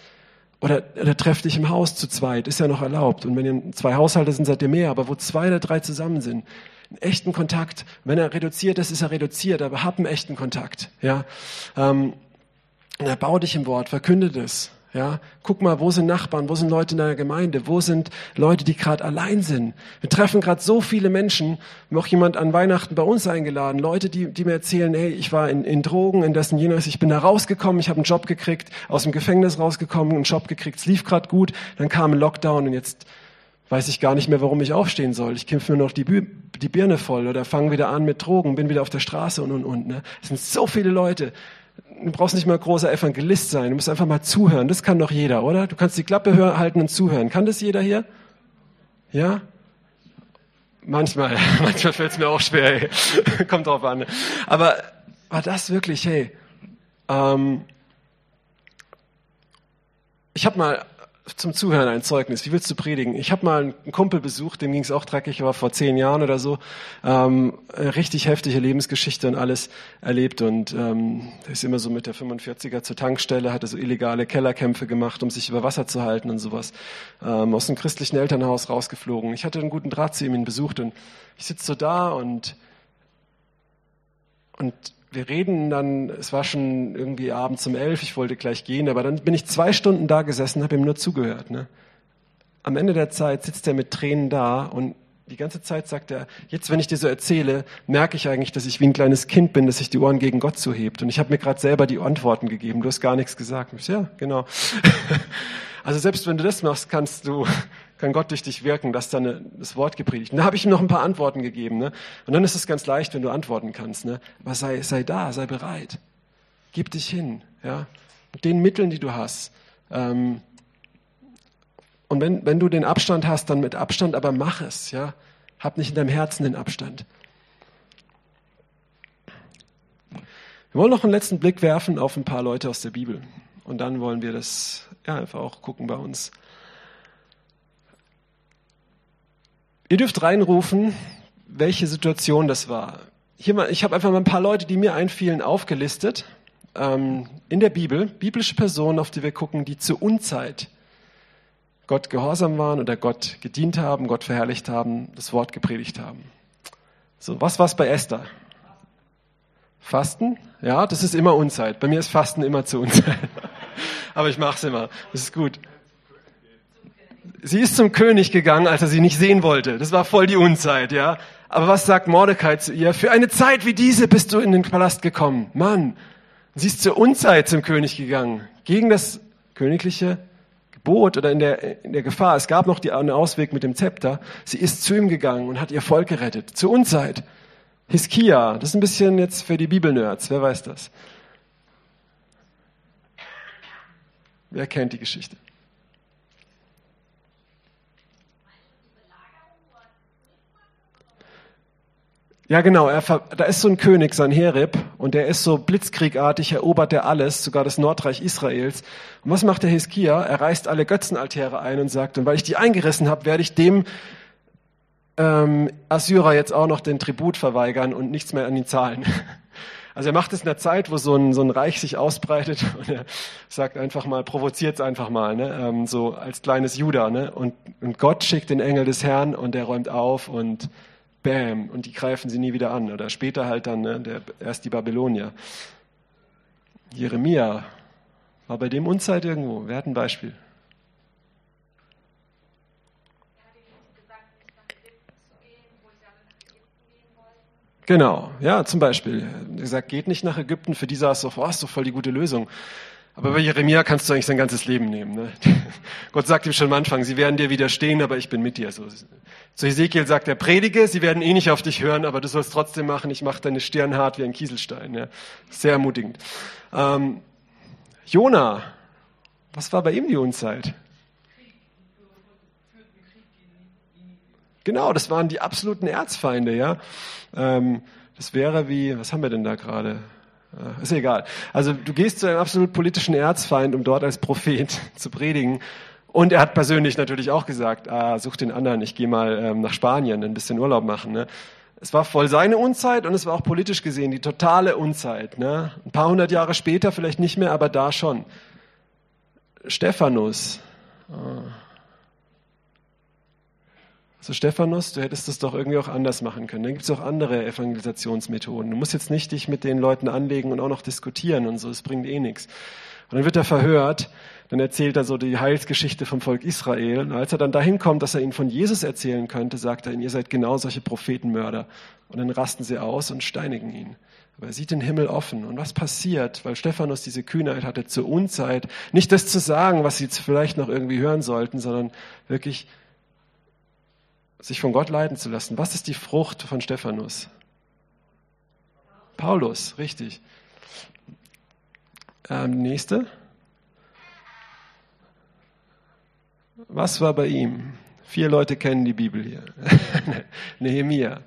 A: Oder, oder treff dich im Haus zu zweit, ist ja noch erlaubt. Und wenn ihr zwei Haushalte sind, seid ihr mehr, aber wo zwei oder drei zusammen sind, einen echten Kontakt. Wenn er reduziert ist, ist er reduziert, aber hab einen echten Kontakt, ja? Ähm, bau dich im Wort, verkünde es. Ja, guck mal, wo sind Nachbarn, wo sind Leute in deiner Gemeinde, wo sind Leute, die gerade allein sind. Wir treffen gerade so viele Menschen. Auch jemand an Weihnachten bei uns eingeladen, Leute, die, die mir erzählen, hey, ich war in, in Drogen, in dessen jenes, ich bin da rausgekommen, ich habe einen Job gekriegt, aus dem Gefängnis rausgekommen, einen Job gekriegt, es lief gerade gut, dann kam ein Lockdown und jetzt weiß ich gar nicht mehr, warum ich aufstehen soll. Ich kämpfe mir noch die, die Birne voll oder fange wieder an mit Drogen, bin wieder auf der Straße und und und. Ne? Es sind so viele Leute du brauchst nicht mal großer Evangelist sein, du musst einfach mal zuhören. Das kann doch jeder, oder? Du kannst die Klappe halten und zuhören. Kann das jeder hier? Ja? Manchmal, manchmal fällt es mir auch schwer, ey. kommt drauf an. Aber war das wirklich, hey, ähm, ich habe mal zum Zuhören ein Zeugnis. Wie willst du predigen? Ich habe mal einen Kumpel besucht, dem ging es auch dreckig, war vor zehn Jahren oder so. Ähm, richtig heftige Lebensgeschichte und alles erlebt. Und ähm, ist immer so mit der 45er zur Tankstelle, hatte so illegale Kellerkämpfe gemacht, um sich über Wasser zu halten und sowas. Ähm, aus dem christlichen Elternhaus rausgeflogen. Ich hatte einen guten Draht zu ihm, ihn besucht und ich sitze so da und und wir reden dann, es war schon irgendwie abends um elf, ich wollte gleich gehen, aber dann bin ich zwei Stunden da gesessen, habe ihm nur zugehört. Ne? Am Ende der Zeit sitzt er mit Tränen da und die ganze Zeit sagt er, jetzt wenn ich dir so erzähle, merke ich eigentlich, dass ich wie ein kleines Kind bin, das sich die Ohren gegen Gott zuhebt. Und ich habe mir gerade selber die Antworten gegeben, du hast gar nichts gesagt. Ich, ja, genau. also selbst wenn du das machst, kannst du kann Gott durch dich wirken, dass dann das Wort gepredigt. Und da habe ich ihm noch ein paar Antworten gegeben. Ne? Und dann ist es ganz leicht, wenn du antworten kannst. Ne? Aber sei, sei da, sei bereit. Gib dich hin. Ja? Mit den Mitteln, die du hast. Ähm, und wenn, wenn du den Abstand hast, dann mit Abstand, aber mach es. Ja? Hab nicht in deinem Herzen den Abstand. Wir wollen noch einen letzten Blick werfen auf ein paar Leute aus der Bibel. Und dann wollen wir das ja, einfach auch gucken bei uns. Ihr dürft reinrufen, welche Situation das war. Hier mal, ich habe einfach mal ein paar Leute, die mir einfielen, aufgelistet ähm, in der Bibel. Biblische Personen, auf die wir gucken, die zur Unzeit Gott gehorsam waren oder Gott gedient haben, Gott verherrlicht haben, das Wort gepredigt haben. So, was war's bei Esther? Fasten? Ja, das ist immer Unzeit. Bei mir ist Fasten immer zu Unzeit. Aber ich mache es immer. Das ist gut. Sie ist zum König gegangen, als er sie nicht sehen wollte. Das war voll die Unzeit, ja. Aber was sagt Mordecai zu ihr? Für eine Zeit wie diese bist du in den Palast gekommen. Mann, sie ist zur Unzeit zum König gegangen. Gegen das königliche Gebot oder in der, in der Gefahr, es gab noch die, einen Ausweg mit dem Zepter, sie ist zu ihm gegangen und hat ihr Volk gerettet. Zur Unzeit. Hiskia, das ist ein bisschen jetzt für die Bibelnerds, wer weiß das? Wer kennt die Geschichte? Ja, genau. Er, da ist so ein König, sein Herib, und der ist so blitzkriegartig, erobert er alles, sogar das Nordreich Israels. Und was macht der Hiskia? Er reißt alle Götzenaltäre ein und sagt, und weil ich die eingerissen habe, werde ich dem ähm, Assyrer jetzt auch noch den Tribut verweigern und nichts mehr an ihn zahlen. Also er macht es in der Zeit, wo so ein, so ein Reich sich ausbreitet und er sagt einfach mal, provoziert es einfach mal, ne? ähm, so als kleines Judah. Ne? Und, und Gott schickt den Engel des Herrn und der räumt auf und bam, und die greifen sie nie wieder an. Oder später halt dann ne, der, erst die Babylonier. Jeremia war bei dem Unzeit irgendwo. Wer hat ein Beispiel? Genau, ja, zum Beispiel. Er gesagt, geht nicht nach Ägypten, für die sah es so, oh, ist doch voll die gute Lösung. Aber bei Jeremia kannst du eigentlich sein ganzes Leben nehmen. Ne? Gott sagt ihm schon am Anfang, sie werden dir widerstehen, aber ich bin mit dir. So, zu Ezekiel sagt er, predige, sie werden eh nicht auf dich hören, aber du sollst trotzdem machen, ich mache deine Stirn hart wie ein Kieselstein. Ja? Sehr ermutigend. Ähm, Jona, was war bei ihm die Unzeit? Genau, das waren die absoluten Erzfeinde, ja. Ähm, das wäre wie, was haben wir denn da gerade? Äh, ist egal. Also du gehst zu einem absolut politischen Erzfeind, um dort als Prophet zu predigen. Und er hat persönlich natürlich auch gesagt, ah, such den anderen, ich gehe mal ähm, nach Spanien, ein bisschen Urlaub machen. Ne? Es war voll seine Unzeit und es war auch politisch gesehen die totale Unzeit. Ne? Ein paar hundert Jahre später vielleicht nicht mehr, aber da schon. Stephanus. So Stephanus, du hättest das doch irgendwie auch anders machen können. Dann gibt es auch andere Evangelisationsmethoden. Du musst jetzt nicht dich mit den Leuten anlegen und auch noch diskutieren und so, es bringt eh nichts. Und dann wird er verhört, dann erzählt er so die Heilsgeschichte vom Volk Israel. Und als er dann dahin kommt, dass er ihnen von Jesus erzählen könnte, sagt er ihnen, ihr seid genau solche Prophetenmörder. Und dann rasten sie aus und steinigen ihn. Aber er sieht den Himmel offen. Und was passiert? Weil Stephanus diese Kühnheit hatte zur Unzeit, nicht das zu sagen, was sie vielleicht noch irgendwie hören sollten, sondern wirklich sich von Gott leiten zu lassen. Was ist die Frucht von Stephanus? Paulus, richtig. Ähm, nächste. Was war bei ihm? Vier Leute kennen die Bibel hier. Nehemia.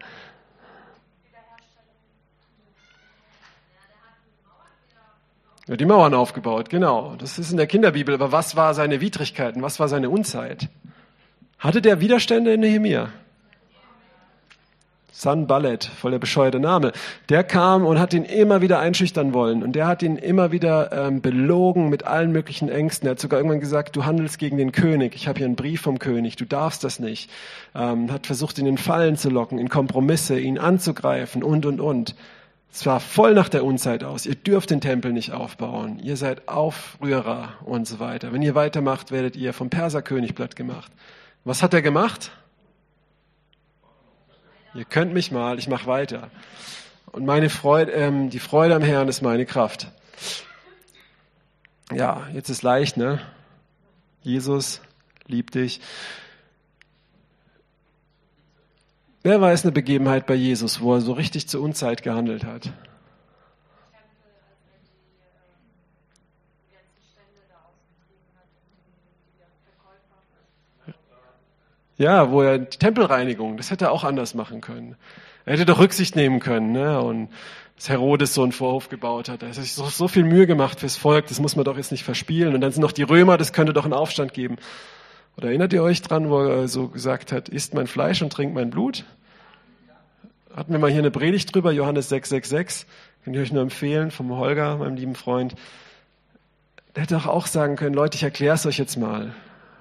A: Ja, die Mauern aufgebaut, genau. Das ist in der Kinderbibel. Aber was war seine Widrigkeiten? Was war seine Unzeit? Hatte der Widerstände in Nehemia? Sanballet, voll der bescheuerte Name, der kam und hat ihn immer wieder einschüchtern wollen und der hat ihn immer wieder ähm, belogen mit allen möglichen Ängsten. Er hat sogar irgendwann gesagt, du handelst gegen den König, ich habe hier einen Brief vom König, du darfst das nicht. Ähm, hat versucht, ihn in Fallen zu locken, in Kompromisse, ihn anzugreifen und, und, und. Es war voll nach der Unzeit aus. Ihr dürft den Tempel nicht aufbauen. Ihr seid Aufrührer und so weiter. Wenn ihr weitermacht, werdet ihr vom Perserkönig platt gemacht. Was hat er gemacht? Ihr könnt mich mal, ich mache weiter. Und meine Freude, ähm, die Freude am Herrn ist meine Kraft. Ja, jetzt ist leicht, ne? Jesus liebt dich. Wer weiß eine Begebenheit bei Jesus, wo er so richtig zur Unzeit gehandelt hat? Ja, wo er die Tempelreinigung, das hätte er auch anders machen können. Er hätte doch Rücksicht nehmen können, ne? Und dass Herodes so einen Vorhof gebaut hat. Er hat sich so, so viel Mühe gemacht fürs Volk, das muss man doch jetzt nicht verspielen. Und dann sind noch die Römer, das könnte doch einen Aufstand geben. Oder erinnert ihr euch dran, wo er so gesagt hat, isst mein Fleisch und trinkt mein Blut? Hatten wir mal hier eine Predigt drüber, Johannes 666. Kann ich euch nur empfehlen, vom Holger, meinem lieben Freund. Der hätte doch auch sagen können, Leute, ich erkläre es euch jetzt mal.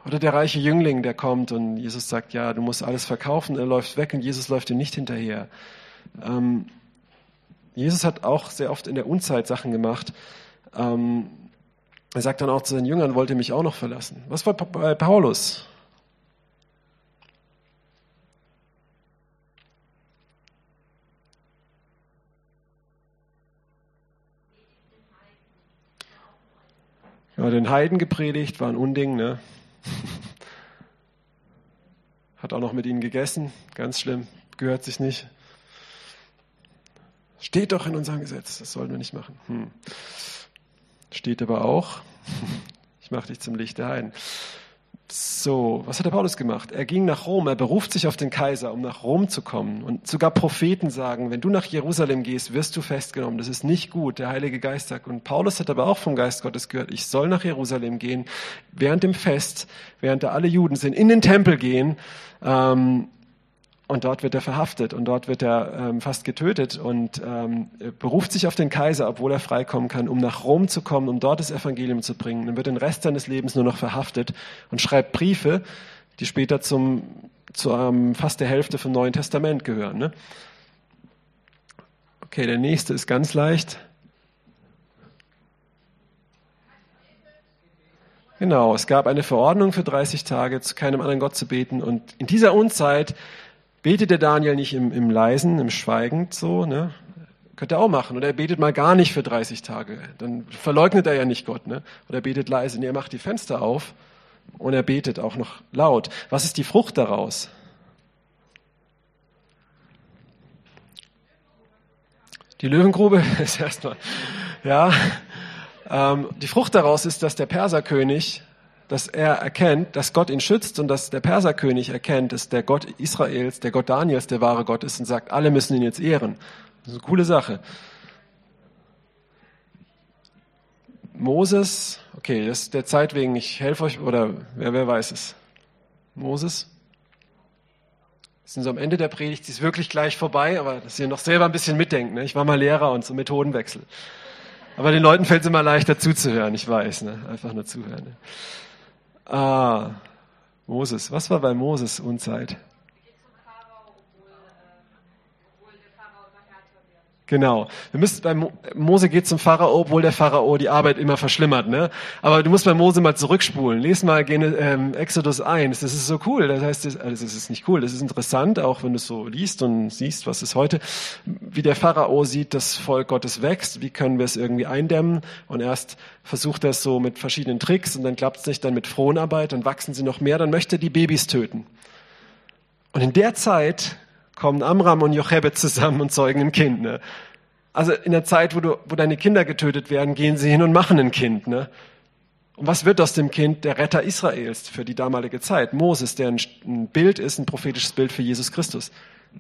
A: Oder der reiche Jüngling, der kommt und Jesus sagt, ja, du musst alles verkaufen, er läuft weg und Jesus läuft ihm nicht hinterher. Ähm, Jesus hat auch sehr oft in der Unzeit Sachen gemacht. Ähm, er sagt dann auch zu seinen Jüngern, wollt ihr mich auch noch verlassen? Was war bei Paulus? Ja, den Heiden gepredigt, war ein Unding, ne? Hat auch noch mit ihnen gegessen, ganz schlimm, gehört sich nicht. Steht doch in unserem Gesetz, das sollten wir nicht machen. Hm. Steht aber auch, ich mache dich zum Licht der Heiden. So, was hat der Paulus gemacht? Er ging nach Rom, er beruft sich auf den Kaiser, um nach Rom zu kommen. Und sogar Propheten sagen, wenn du nach Jerusalem gehst, wirst du festgenommen. Das ist nicht gut, der Heilige Geist sagt. Und Paulus hat aber auch vom Geist Gottes gehört, ich soll nach Jerusalem gehen, während dem Fest, während da alle Juden sind, in den Tempel gehen, ähm, und dort wird er verhaftet und dort wird er ähm, fast getötet und ähm, beruft sich auf den Kaiser, obwohl er freikommen kann, um nach Rom zu kommen, um dort das Evangelium zu bringen. Dann wird den Rest seines Lebens nur noch verhaftet und schreibt Briefe, die später zum, zu ähm, fast der Hälfte vom Neuen Testament gehören. Ne? Okay, der nächste ist ganz leicht. Genau, es gab eine Verordnung für 30 Tage, zu keinem anderen Gott zu beten. Und in dieser Unzeit Betet der Daniel nicht im, im Leisen, im Schweigend so, ne? Könnte er auch machen. Oder er betet mal gar nicht für 30 Tage. Dann verleugnet er ja nicht Gott, ne? Oder er betet leise. Nee, er macht die Fenster auf und er betet auch noch laut. Was ist die Frucht daraus? Die Löwengrube ist erstmal, ja. Ähm, die Frucht daraus ist, dass der Perserkönig dass er erkennt, dass Gott ihn schützt und dass der Perserkönig erkennt, dass der Gott Israels, der Gott Daniels der wahre Gott ist und sagt, alle müssen ihn jetzt ehren. Das ist eine coole Sache. Moses, okay, das ist der Zeit wegen, ich helfe euch, oder wer, wer weiß es? Moses? Sind so am Ende der Predigt, die ist wirklich gleich vorbei, aber dass ihr noch selber ein bisschen mitdenkt. Ne? Ich war mal Lehrer und so Methodenwechsel. Aber den Leuten fällt es immer leichter zuzuhören, ich weiß, ne? einfach nur zuhören. Ne? Ah, Moses. Was war bei Moses Unzeit? Genau. Wir müssen bei Mo Mose geht zum Pharao, obwohl der Pharao die Arbeit immer verschlimmert. Ne? Aber du musst bei Mose mal zurückspulen. Lies mal ähm, Exodus 1. Das ist so cool. Das heißt, das, also das ist nicht cool. Das ist interessant, auch wenn du es so liest und siehst, was ist heute, wie der Pharao sieht, das Volk Gottes wächst. Wie können wir es irgendwie eindämmen? Und erst versucht er es so mit verschiedenen Tricks und dann klappt es nicht, dann mit Fronarbeit, dann wachsen sie noch mehr, dann möchte er die Babys töten. Und in der Zeit kommen Amram und Jochebed zusammen und zeugen ein Kind. Ne? Also in der Zeit, wo, du, wo deine Kinder getötet werden, gehen sie hin und machen ein Kind. Ne? Und was wird aus dem Kind? Der Retter Israels für die damalige Zeit. Moses, der ein, ein Bild ist, ein prophetisches Bild für Jesus Christus.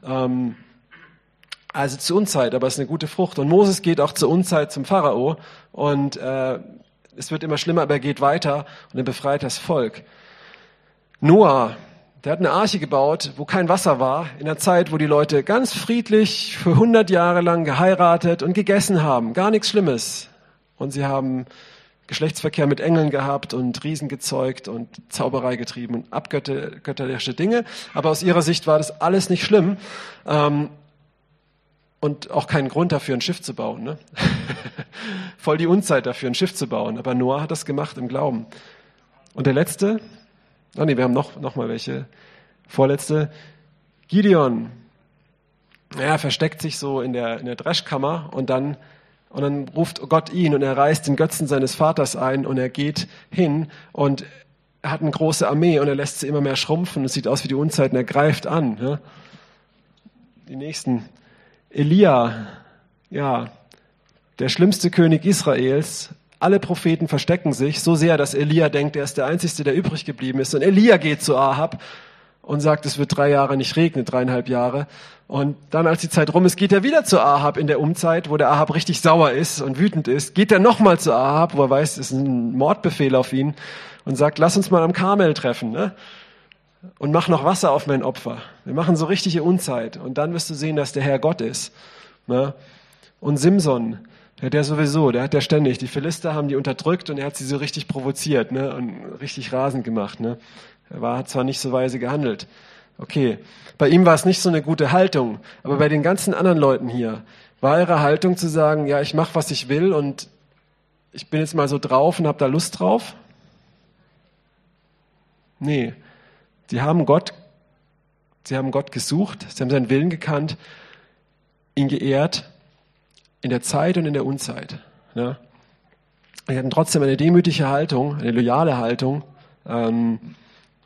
A: Ähm, also zur Unzeit, aber es ist eine gute Frucht. Und Moses geht auch zur Unzeit zum Pharao und äh, es wird immer schlimmer, aber er geht weiter und er befreit das Volk. Noah, der hat eine Arche gebaut, wo kein Wasser war, in einer Zeit, wo die Leute ganz friedlich für 100 Jahre lang geheiratet und gegessen haben. Gar nichts Schlimmes. Und sie haben Geschlechtsverkehr mit Engeln gehabt und Riesen gezeugt und Zauberei getrieben und abgötterliche Dinge. Aber aus ihrer Sicht war das alles nicht schlimm. Ähm, und auch keinen Grund dafür, ein Schiff zu bauen. Ne? Voll die Unzeit dafür, ein Schiff zu bauen. Aber Noah hat das gemacht im Glauben. Und der letzte, Oh nee, wir haben noch, noch mal welche. Vorletzte. Gideon. Er versteckt sich so in der, in der Dreschkammer und dann, und dann ruft Gott ihn und er reißt den Götzen seines Vaters ein und er geht hin und er hat eine große Armee und er lässt sie immer mehr schrumpfen. Es sieht aus wie die Unzeit und er greift an. Ja. Die nächsten. Elia, ja, der schlimmste König Israels, alle Propheten verstecken sich so sehr, dass Elia denkt, er ist der Einzige, der übrig geblieben ist. Und Elia geht zu Ahab und sagt, es wird drei Jahre nicht regnen, dreieinhalb Jahre. Und dann, als die Zeit rum ist, geht er wieder zu Ahab in der Umzeit, wo der Ahab richtig sauer ist und wütend ist. Geht er nochmal zu Ahab, wo er weiß, es ist ein Mordbefehl auf ihn und sagt, lass uns mal am Karmel treffen. Ne? Und mach noch Wasser auf mein Opfer. Wir machen so richtige Unzeit. Und dann wirst du sehen, dass der Herr Gott ist. Ne? Und Simson, ja, der sowieso, der hat ja ständig. Die Philister haben die unterdrückt und er hat sie so richtig provoziert ne, und richtig rasend gemacht. Ne. Er war, hat zwar nicht so weise gehandelt. Okay, bei ihm war es nicht so eine gute Haltung, aber bei den ganzen anderen Leuten hier war ihre Haltung zu sagen, ja, ich mache, was ich will und ich bin jetzt mal so drauf und habe da Lust drauf? Nee, sie haben Gott, sie haben Gott gesucht, sie haben seinen Willen gekannt, ihn geehrt in der Zeit und in der Unzeit. Ne? Wir hatten trotzdem eine demütige Haltung, eine loyale Haltung, Ähm,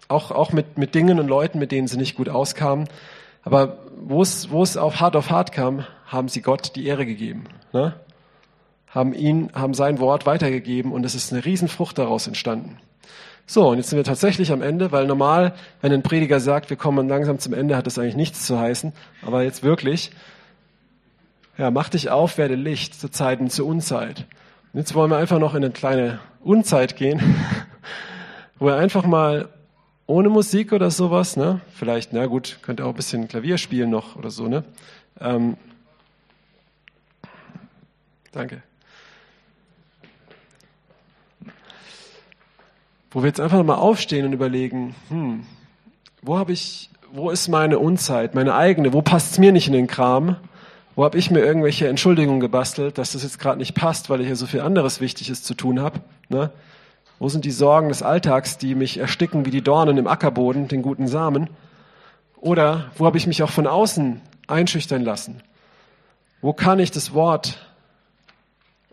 A: auch auch mit, mit Dingen und Leuten, mit denen sie nicht gut auskamen. Aber wo es, auf hart auf hart kam, haben sie Gott die Ehre gegeben. Ne? Haben ihn, haben sein Wort weitergegeben und es ist eine Riesenfrucht daraus entstanden. So, und jetzt sind wir tatsächlich am Ende, weil normal, wenn ein Prediger sagt, wir kommen langsam zum Ende, hat das eigentlich nichts zu heißen. Aber jetzt wirklich, ja, mach dich auf, werde Licht zur Zeit und zur Unzeit. Und jetzt wollen wir einfach noch in eine kleine Unzeit gehen, wo wir einfach mal ohne Musik oder sowas, ne? Vielleicht, na gut, könnt ihr auch ein bisschen Klavier spielen noch oder so, ne? Ähm, danke. wo wir jetzt einfach mal aufstehen und überlegen, hm, wo habe ich, wo ist meine Unzeit, meine eigene, wo passt es mir nicht in den Kram? Wo habe ich mir irgendwelche Entschuldigungen gebastelt, dass das jetzt gerade nicht passt, weil ich ja so viel anderes Wichtiges zu tun habe? Ne? Wo sind die Sorgen des Alltags, die mich ersticken wie die Dornen im Ackerboden, den guten Samen? Oder wo habe ich mich auch von außen einschüchtern lassen? Wo kann ich das Wort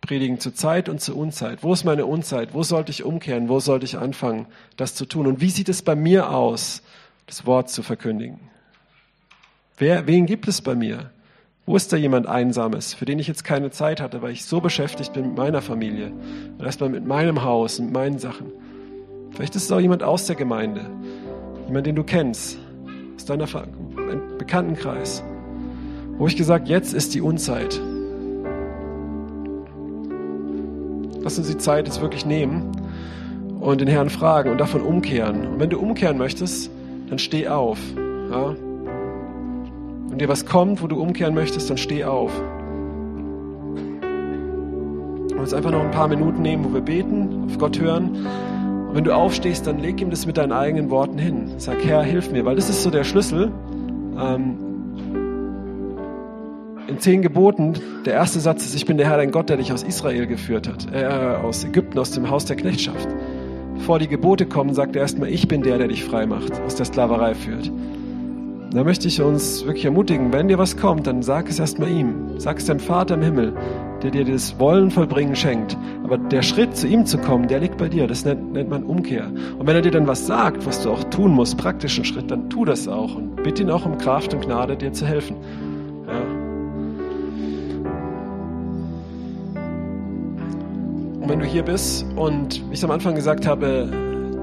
A: predigen zur Zeit und zur Unzeit. Wo ist meine Unzeit? Wo sollte ich umkehren? Wo sollte ich anfangen, das zu tun? Und wie sieht es bei mir aus, das Wort zu verkündigen? Wer, wen gibt es bei mir? Wo ist da jemand Einsames, für den ich jetzt keine Zeit hatte, weil ich so beschäftigt bin mit meiner Familie, erstmal mit meinem Haus und meinen Sachen? Vielleicht ist es auch jemand aus der Gemeinde, jemand, den du kennst, aus deiner Bekanntenkreis, wo ich gesagt, jetzt ist die Unzeit. Lass uns die Zeit jetzt wirklich nehmen und den Herrn fragen und davon umkehren. Und wenn du umkehren möchtest, dann steh auf. Ja? Wenn dir was kommt, wo du umkehren möchtest, dann steh auf. Und jetzt einfach noch ein paar Minuten nehmen, wo wir beten, auf Gott hören. Und wenn du aufstehst, dann leg ihm das mit deinen eigenen Worten hin. Sag, Herr, hilf mir, weil das ist so der Schlüssel. Ähm, in zehn Geboten, der erste Satz ist, ich bin der Herr, dein Gott, der dich aus Israel geführt hat, äh, aus Ägypten, aus dem Haus der Knechtschaft. Bevor die Gebote kommen, sagt er erstmal, ich bin der, der dich frei macht, aus der Sklaverei führt. Da möchte ich uns wirklich ermutigen, wenn dir was kommt, dann sag es erstmal ihm. Sag es deinem Vater im Himmel, der dir das Wollen vollbringen schenkt. Aber der Schritt zu ihm zu kommen, der liegt bei dir. Das nennt, nennt man Umkehr. Und wenn er dir dann was sagt, was du auch tun musst, praktischen Schritt, dann tu das auch und bitte ihn auch um Kraft und Gnade, dir zu helfen. Und wenn du hier bist und wie ich am Anfang gesagt habe,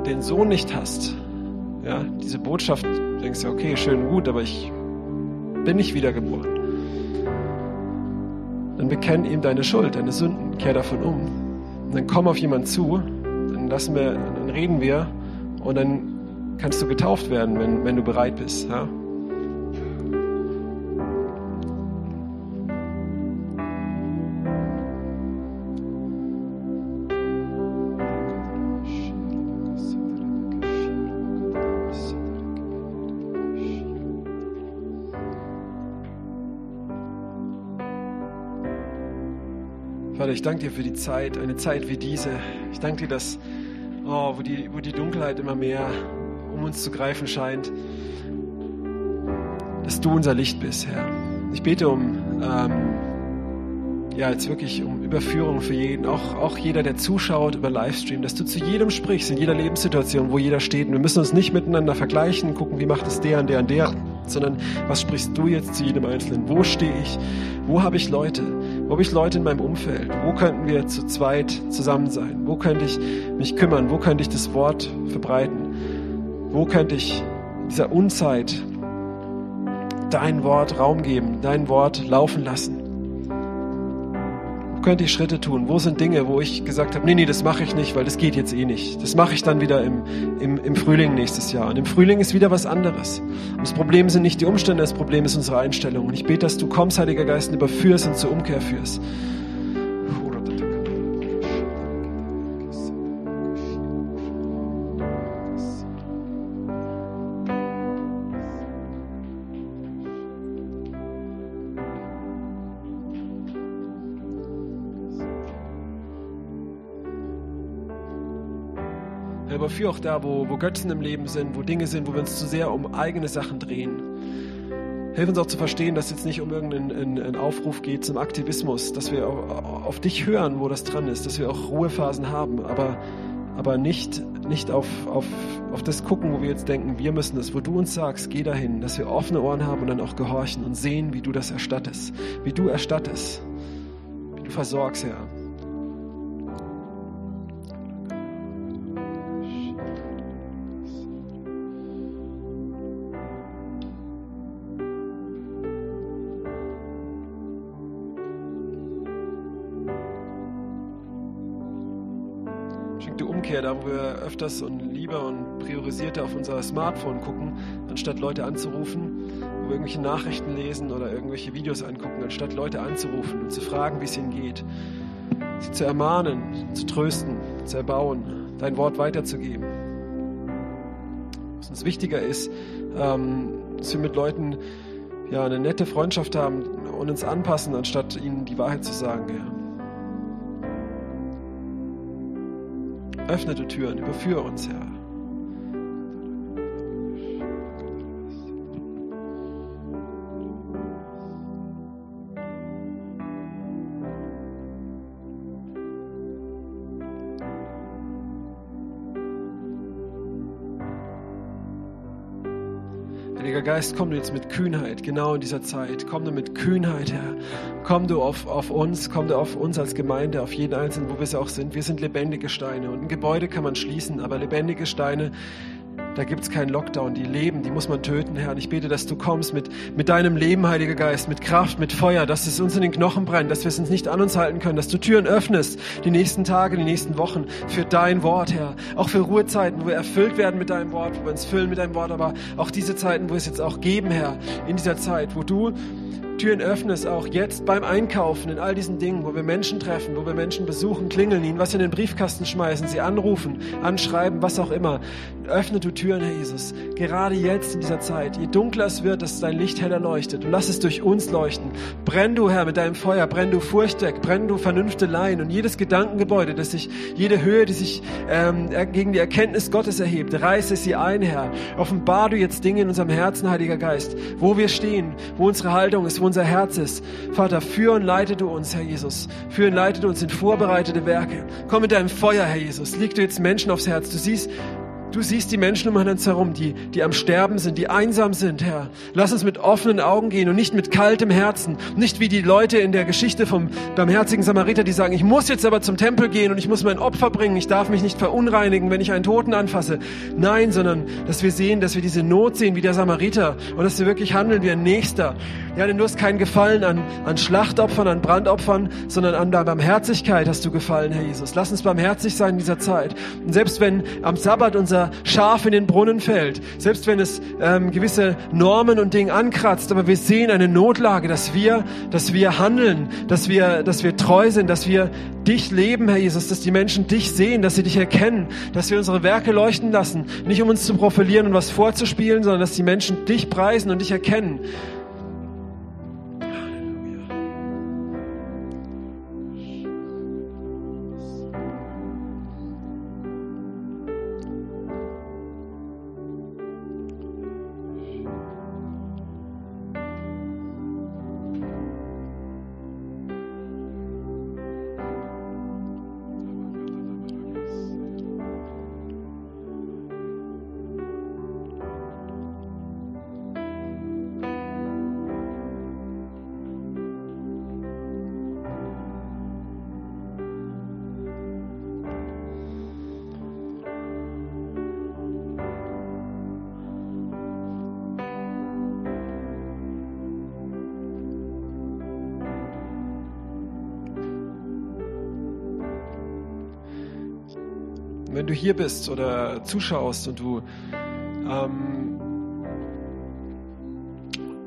A: den Sohn nicht hast, ja, diese Botschaft, denkst du, okay, schön gut, aber ich bin nicht wiedergeboren. Dann bekenn ihm deine Schuld, deine Sünden, kehr davon um. Und dann komm auf jemanden zu, dann lassen wir, dann reden wir und dann kannst du getauft werden, wenn, wenn du bereit bist. Ja? Vater, ich danke dir für die Zeit, eine Zeit wie diese. Ich danke dir, dass, oh, wo, die, wo die Dunkelheit immer mehr um uns zu greifen scheint, dass du unser Licht bist, Herr. Ich bete um, ähm, ja, jetzt wirklich um Überführung für jeden, auch, auch jeder, der zuschaut über Livestream, dass du zu jedem sprichst, in jeder Lebenssituation, wo jeder steht. Und wir müssen uns nicht miteinander vergleichen, gucken, wie macht es der und der und der, sondern was sprichst du jetzt zu jedem Einzelnen? Wo stehe ich? Wo habe ich Leute? Wo habe ich Leute in meinem Umfeld? Wo könnten wir zu zweit zusammen sein? Wo könnte ich mich kümmern? Wo könnte ich das Wort verbreiten? Wo könnte ich dieser Unzeit dein Wort Raum geben, dein Wort laufen lassen? Könnte ich Schritte tun? Wo sind Dinge, wo ich gesagt habe, nee, nee, das mache ich nicht, weil das geht jetzt eh nicht. Das mache ich dann wieder im, im, im Frühling nächstes Jahr. Und im Frühling ist wieder was anderes. Und das Problem sind nicht die Umstände, das Problem ist unsere Einstellung. Und ich bete, dass du kommst, Heiliger Geist, und überführst und zur Umkehr führst. Aber für auch da, wo, wo Götzen im Leben sind, wo Dinge sind, wo wir uns zu sehr um eigene Sachen drehen. Hilf uns auch zu verstehen, dass es jetzt nicht um irgendeinen Aufruf geht zum Aktivismus, dass wir auf dich hören, wo das dran ist, dass wir auch Ruhephasen haben, aber aber nicht, nicht auf, auf, auf das gucken, wo wir jetzt denken, wir müssen es, wo du uns sagst, geh dahin, dass wir offene Ohren haben und dann auch gehorchen und sehen, wie du das erstattest, wie du erstattest, wie du versorgst, Herr. Umkehr, da wo wir öfters und lieber und priorisierter auf unser Smartphone gucken, anstatt Leute anzurufen, wo wir irgendwelche Nachrichten lesen oder irgendwelche Videos angucken, anstatt Leute anzurufen und zu fragen, wie es ihnen geht, sie zu ermahnen, zu trösten, zu erbauen, dein Wort weiterzugeben. Was uns wichtiger ist, ähm, dass wir mit Leuten ja, eine nette Freundschaft haben und uns anpassen, anstatt ihnen die Wahrheit zu sagen. Ja. Öffne du Türen, überführe uns, Herr. Heiliger Geist, komm du jetzt mit Kühnheit, genau in dieser Zeit. Komm du mit Kühnheit, Herr. Komm du auf, auf uns, komm du auf uns als Gemeinde, auf jeden Einzelnen, wo wir es auch sind. Wir sind lebendige Steine und ein Gebäude kann man schließen, aber lebendige Steine, da gibt es keinen Lockdown. Die leben, die muss man töten, Herr. Und ich bete, dass du kommst mit, mit deinem Leben, Heiliger Geist, mit Kraft, mit Feuer, dass es uns in den Knochen brennt, dass wir es uns nicht an uns halten können, dass du Türen öffnest, die nächsten Tage, die nächsten Wochen, für dein Wort, Herr. Auch für Ruhezeiten, wo wir erfüllt werden mit deinem Wort, wo wir uns füllen mit deinem Wort, aber auch diese Zeiten, wo wir es jetzt auch geben, Herr, in dieser Zeit, wo du Türen öffnest, auch jetzt beim Einkaufen, in all diesen Dingen, wo wir Menschen treffen, wo wir Menschen besuchen, klingeln, ihnen was in den Briefkasten schmeißen, sie anrufen, anschreiben, was auch immer. Öffne du Türen, Herr Jesus, gerade jetzt in dieser Zeit. Je dunkler es wird, dass dein Licht heller leuchtet. Und lass es durch uns leuchten. Brenn du, Herr, mit deinem Feuer, brenn du Furcht weg, brenn du Vernünfteleien und jedes Gedankengebäude, das sich, jede Höhe, die sich ähm, gegen die Erkenntnis Gottes erhebt, reiße sie ein, Herr. Offenbar du jetzt Dinge in unserem Herzen, Heiliger Geist, wo wir stehen, wo unsere Haltung ist, wo unser Herz ist. Vater, führ und leite du uns, Herr Jesus. Führ und leite du uns in vorbereitete Werke. Komm mit deinem Feuer, Herr Jesus. Leg du jetzt Menschen aufs Herz. Du siehst, Du siehst die Menschen um uns herum, die, die am Sterben sind, die einsam sind, Herr. Lass uns mit offenen Augen gehen und nicht mit kaltem Herzen. Nicht wie die Leute in der Geschichte vom barmherzigen Samariter, die sagen, ich muss jetzt aber zum Tempel gehen und ich muss mein Opfer bringen. Ich darf mich nicht verunreinigen, wenn ich einen Toten anfasse. Nein, sondern, dass wir sehen, dass wir diese Not sehen wie der Samariter und dass wir wirklich handeln wie ein Nächster. Ja, denn du hast keinen Gefallen an, an Schlachtopfern, an Brandopfern, sondern an der Barmherzigkeit hast du gefallen, Herr Jesus. Lass uns barmherzig sein in dieser Zeit. Und selbst wenn am Sabbat unser Schaf in den Brunnen fällt, selbst wenn es ähm, gewisse Normen und Dinge ankratzt, aber wir sehen eine Notlage, dass wir, dass wir handeln, dass wir, dass wir treu sind, dass wir dich leben, Herr Jesus, dass die Menschen dich sehen, dass sie dich erkennen, dass wir unsere Werke leuchten lassen, nicht um uns zu profilieren und was vorzuspielen, sondern dass die Menschen dich preisen und dich erkennen. Wenn du hier bist oder zuschaust und du ähm,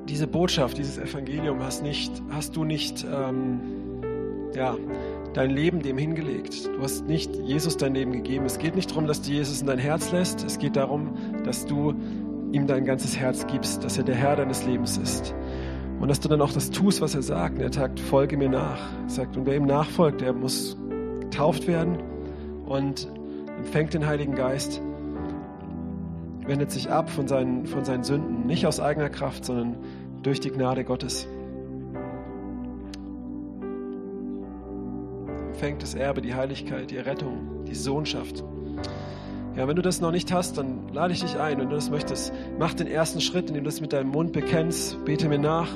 A: diese Botschaft, dieses Evangelium hast nicht, hast du nicht, ähm, ja, dein Leben dem hingelegt. Du hast nicht Jesus dein Leben gegeben. Es geht nicht darum, dass du Jesus in dein Herz lässt. Es geht darum, dass du ihm dein ganzes Herz gibst, dass er der Herr deines Lebens ist. Und dass du dann auch das tust, was er sagt. Er sagt, folge mir nach. Er sagt, und wer ihm nachfolgt, der muss getauft werden und empfängt den Heiligen Geist, wendet sich ab von seinen, von seinen Sünden, nicht aus eigener Kraft, sondern durch die Gnade Gottes. Empfängt das Erbe, die Heiligkeit, die Errettung, die Sohnschaft. Ja, wenn du das noch nicht hast, dann lade ich dich ein. Wenn du das möchtest, mach den ersten Schritt, indem du das mit deinem Mund bekennst, bete mir nach.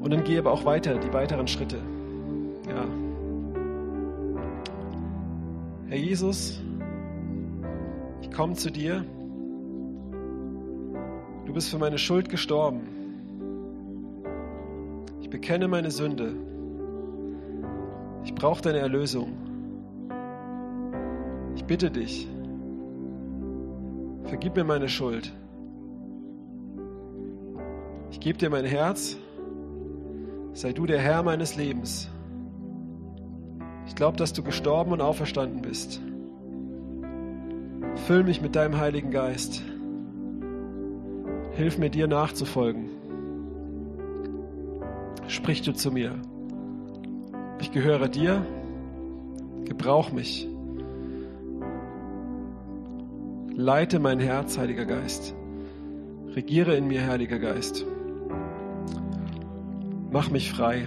A: Und dann geh aber auch weiter, die weiteren Schritte. Herr Jesus, ich komme zu dir. Du bist für meine Schuld gestorben. Ich bekenne meine Sünde. Ich brauche deine Erlösung. Ich bitte dich, vergib mir meine Schuld. Ich gebe dir mein Herz. Sei du der Herr meines Lebens. Ich glaube, dass du gestorben und auferstanden bist. Füll mich mit deinem Heiligen Geist. Hilf mir dir nachzufolgen. Sprich du zu mir. Ich gehöre dir. Gebrauch mich. Leite mein Herz, Heiliger Geist. Regiere in mir, Heiliger Geist. Mach mich frei.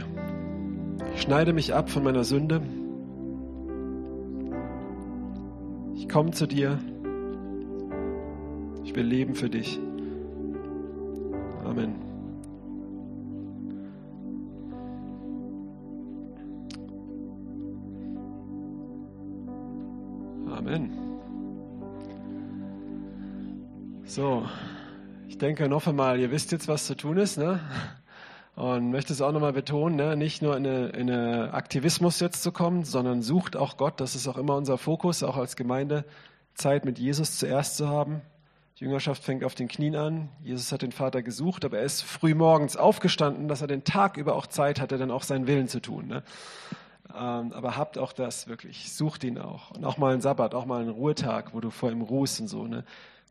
A: Schneide mich ab von meiner Sünde. Komme zu dir. Ich will leben für dich. Amen. Amen. So, ich denke noch einmal, ihr wisst jetzt, was zu tun ist, ne? Und möchte es auch nochmal betonen, ne? nicht nur in eine, in eine Aktivismus jetzt zu kommen, sondern sucht auch Gott. Das ist auch immer unser Fokus, auch als Gemeinde, Zeit mit Jesus zuerst zu haben. Die Jüngerschaft fängt auf den Knien an. Jesus hat den Vater gesucht, aber er ist früh morgens aufgestanden, dass er den Tag über auch Zeit hatte, dann auch seinen Willen zu tun. Ne? Ähm, aber habt auch das wirklich. Sucht ihn auch. Und auch mal einen Sabbat, auch mal einen Ruhetag, wo du vor ihm ruhst und so. Ne?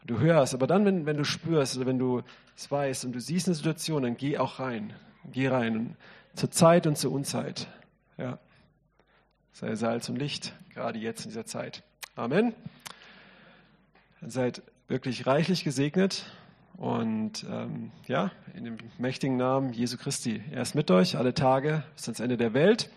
A: Du hörst, aber dann, wenn, wenn du spürst oder wenn du es weißt und du siehst eine Situation, dann geh auch rein. Geh rein. Zur Zeit und zur Unzeit. Ja. Sei Salz und Licht, gerade jetzt in dieser Zeit. Amen. Seid wirklich reichlich gesegnet und ähm, ja, in dem mächtigen Namen Jesu Christi. Er ist mit euch alle Tage bis ans Ende der Welt.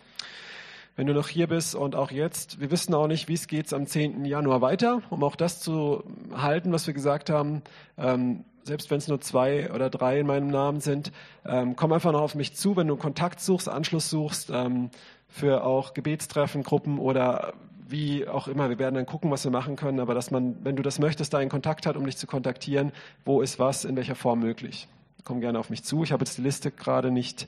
A: Wenn du noch hier bist und auch jetzt, wir wissen auch nicht, wie es geht am 10. Januar weiter, um auch das zu halten, was wir gesagt haben. Ähm, selbst wenn es nur zwei oder drei in meinem Namen sind, ähm, komm einfach noch auf mich zu, wenn du Kontakt suchst, Anschluss suchst, ähm, für auch Gebetstreffen, Gruppen oder wie auch immer. Wir werden dann gucken, was wir machen können, aber dass man, wenn du das möchtest, da einen Kontakt hat, um dich zu kontaktieren, wo ist was, in welcher Form möglich. Komm gerne auf mich zu. Ich habe jetzt die Liste gerade nicht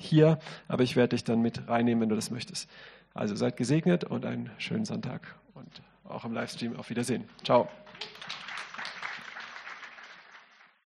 A: hier, aber ich werde dich dann mit reinnehmen, wenn du das möchtest. Also seid gesegnet und einen schönen Sonntag und auch im Livestream auf Wiedersehen. Ciao.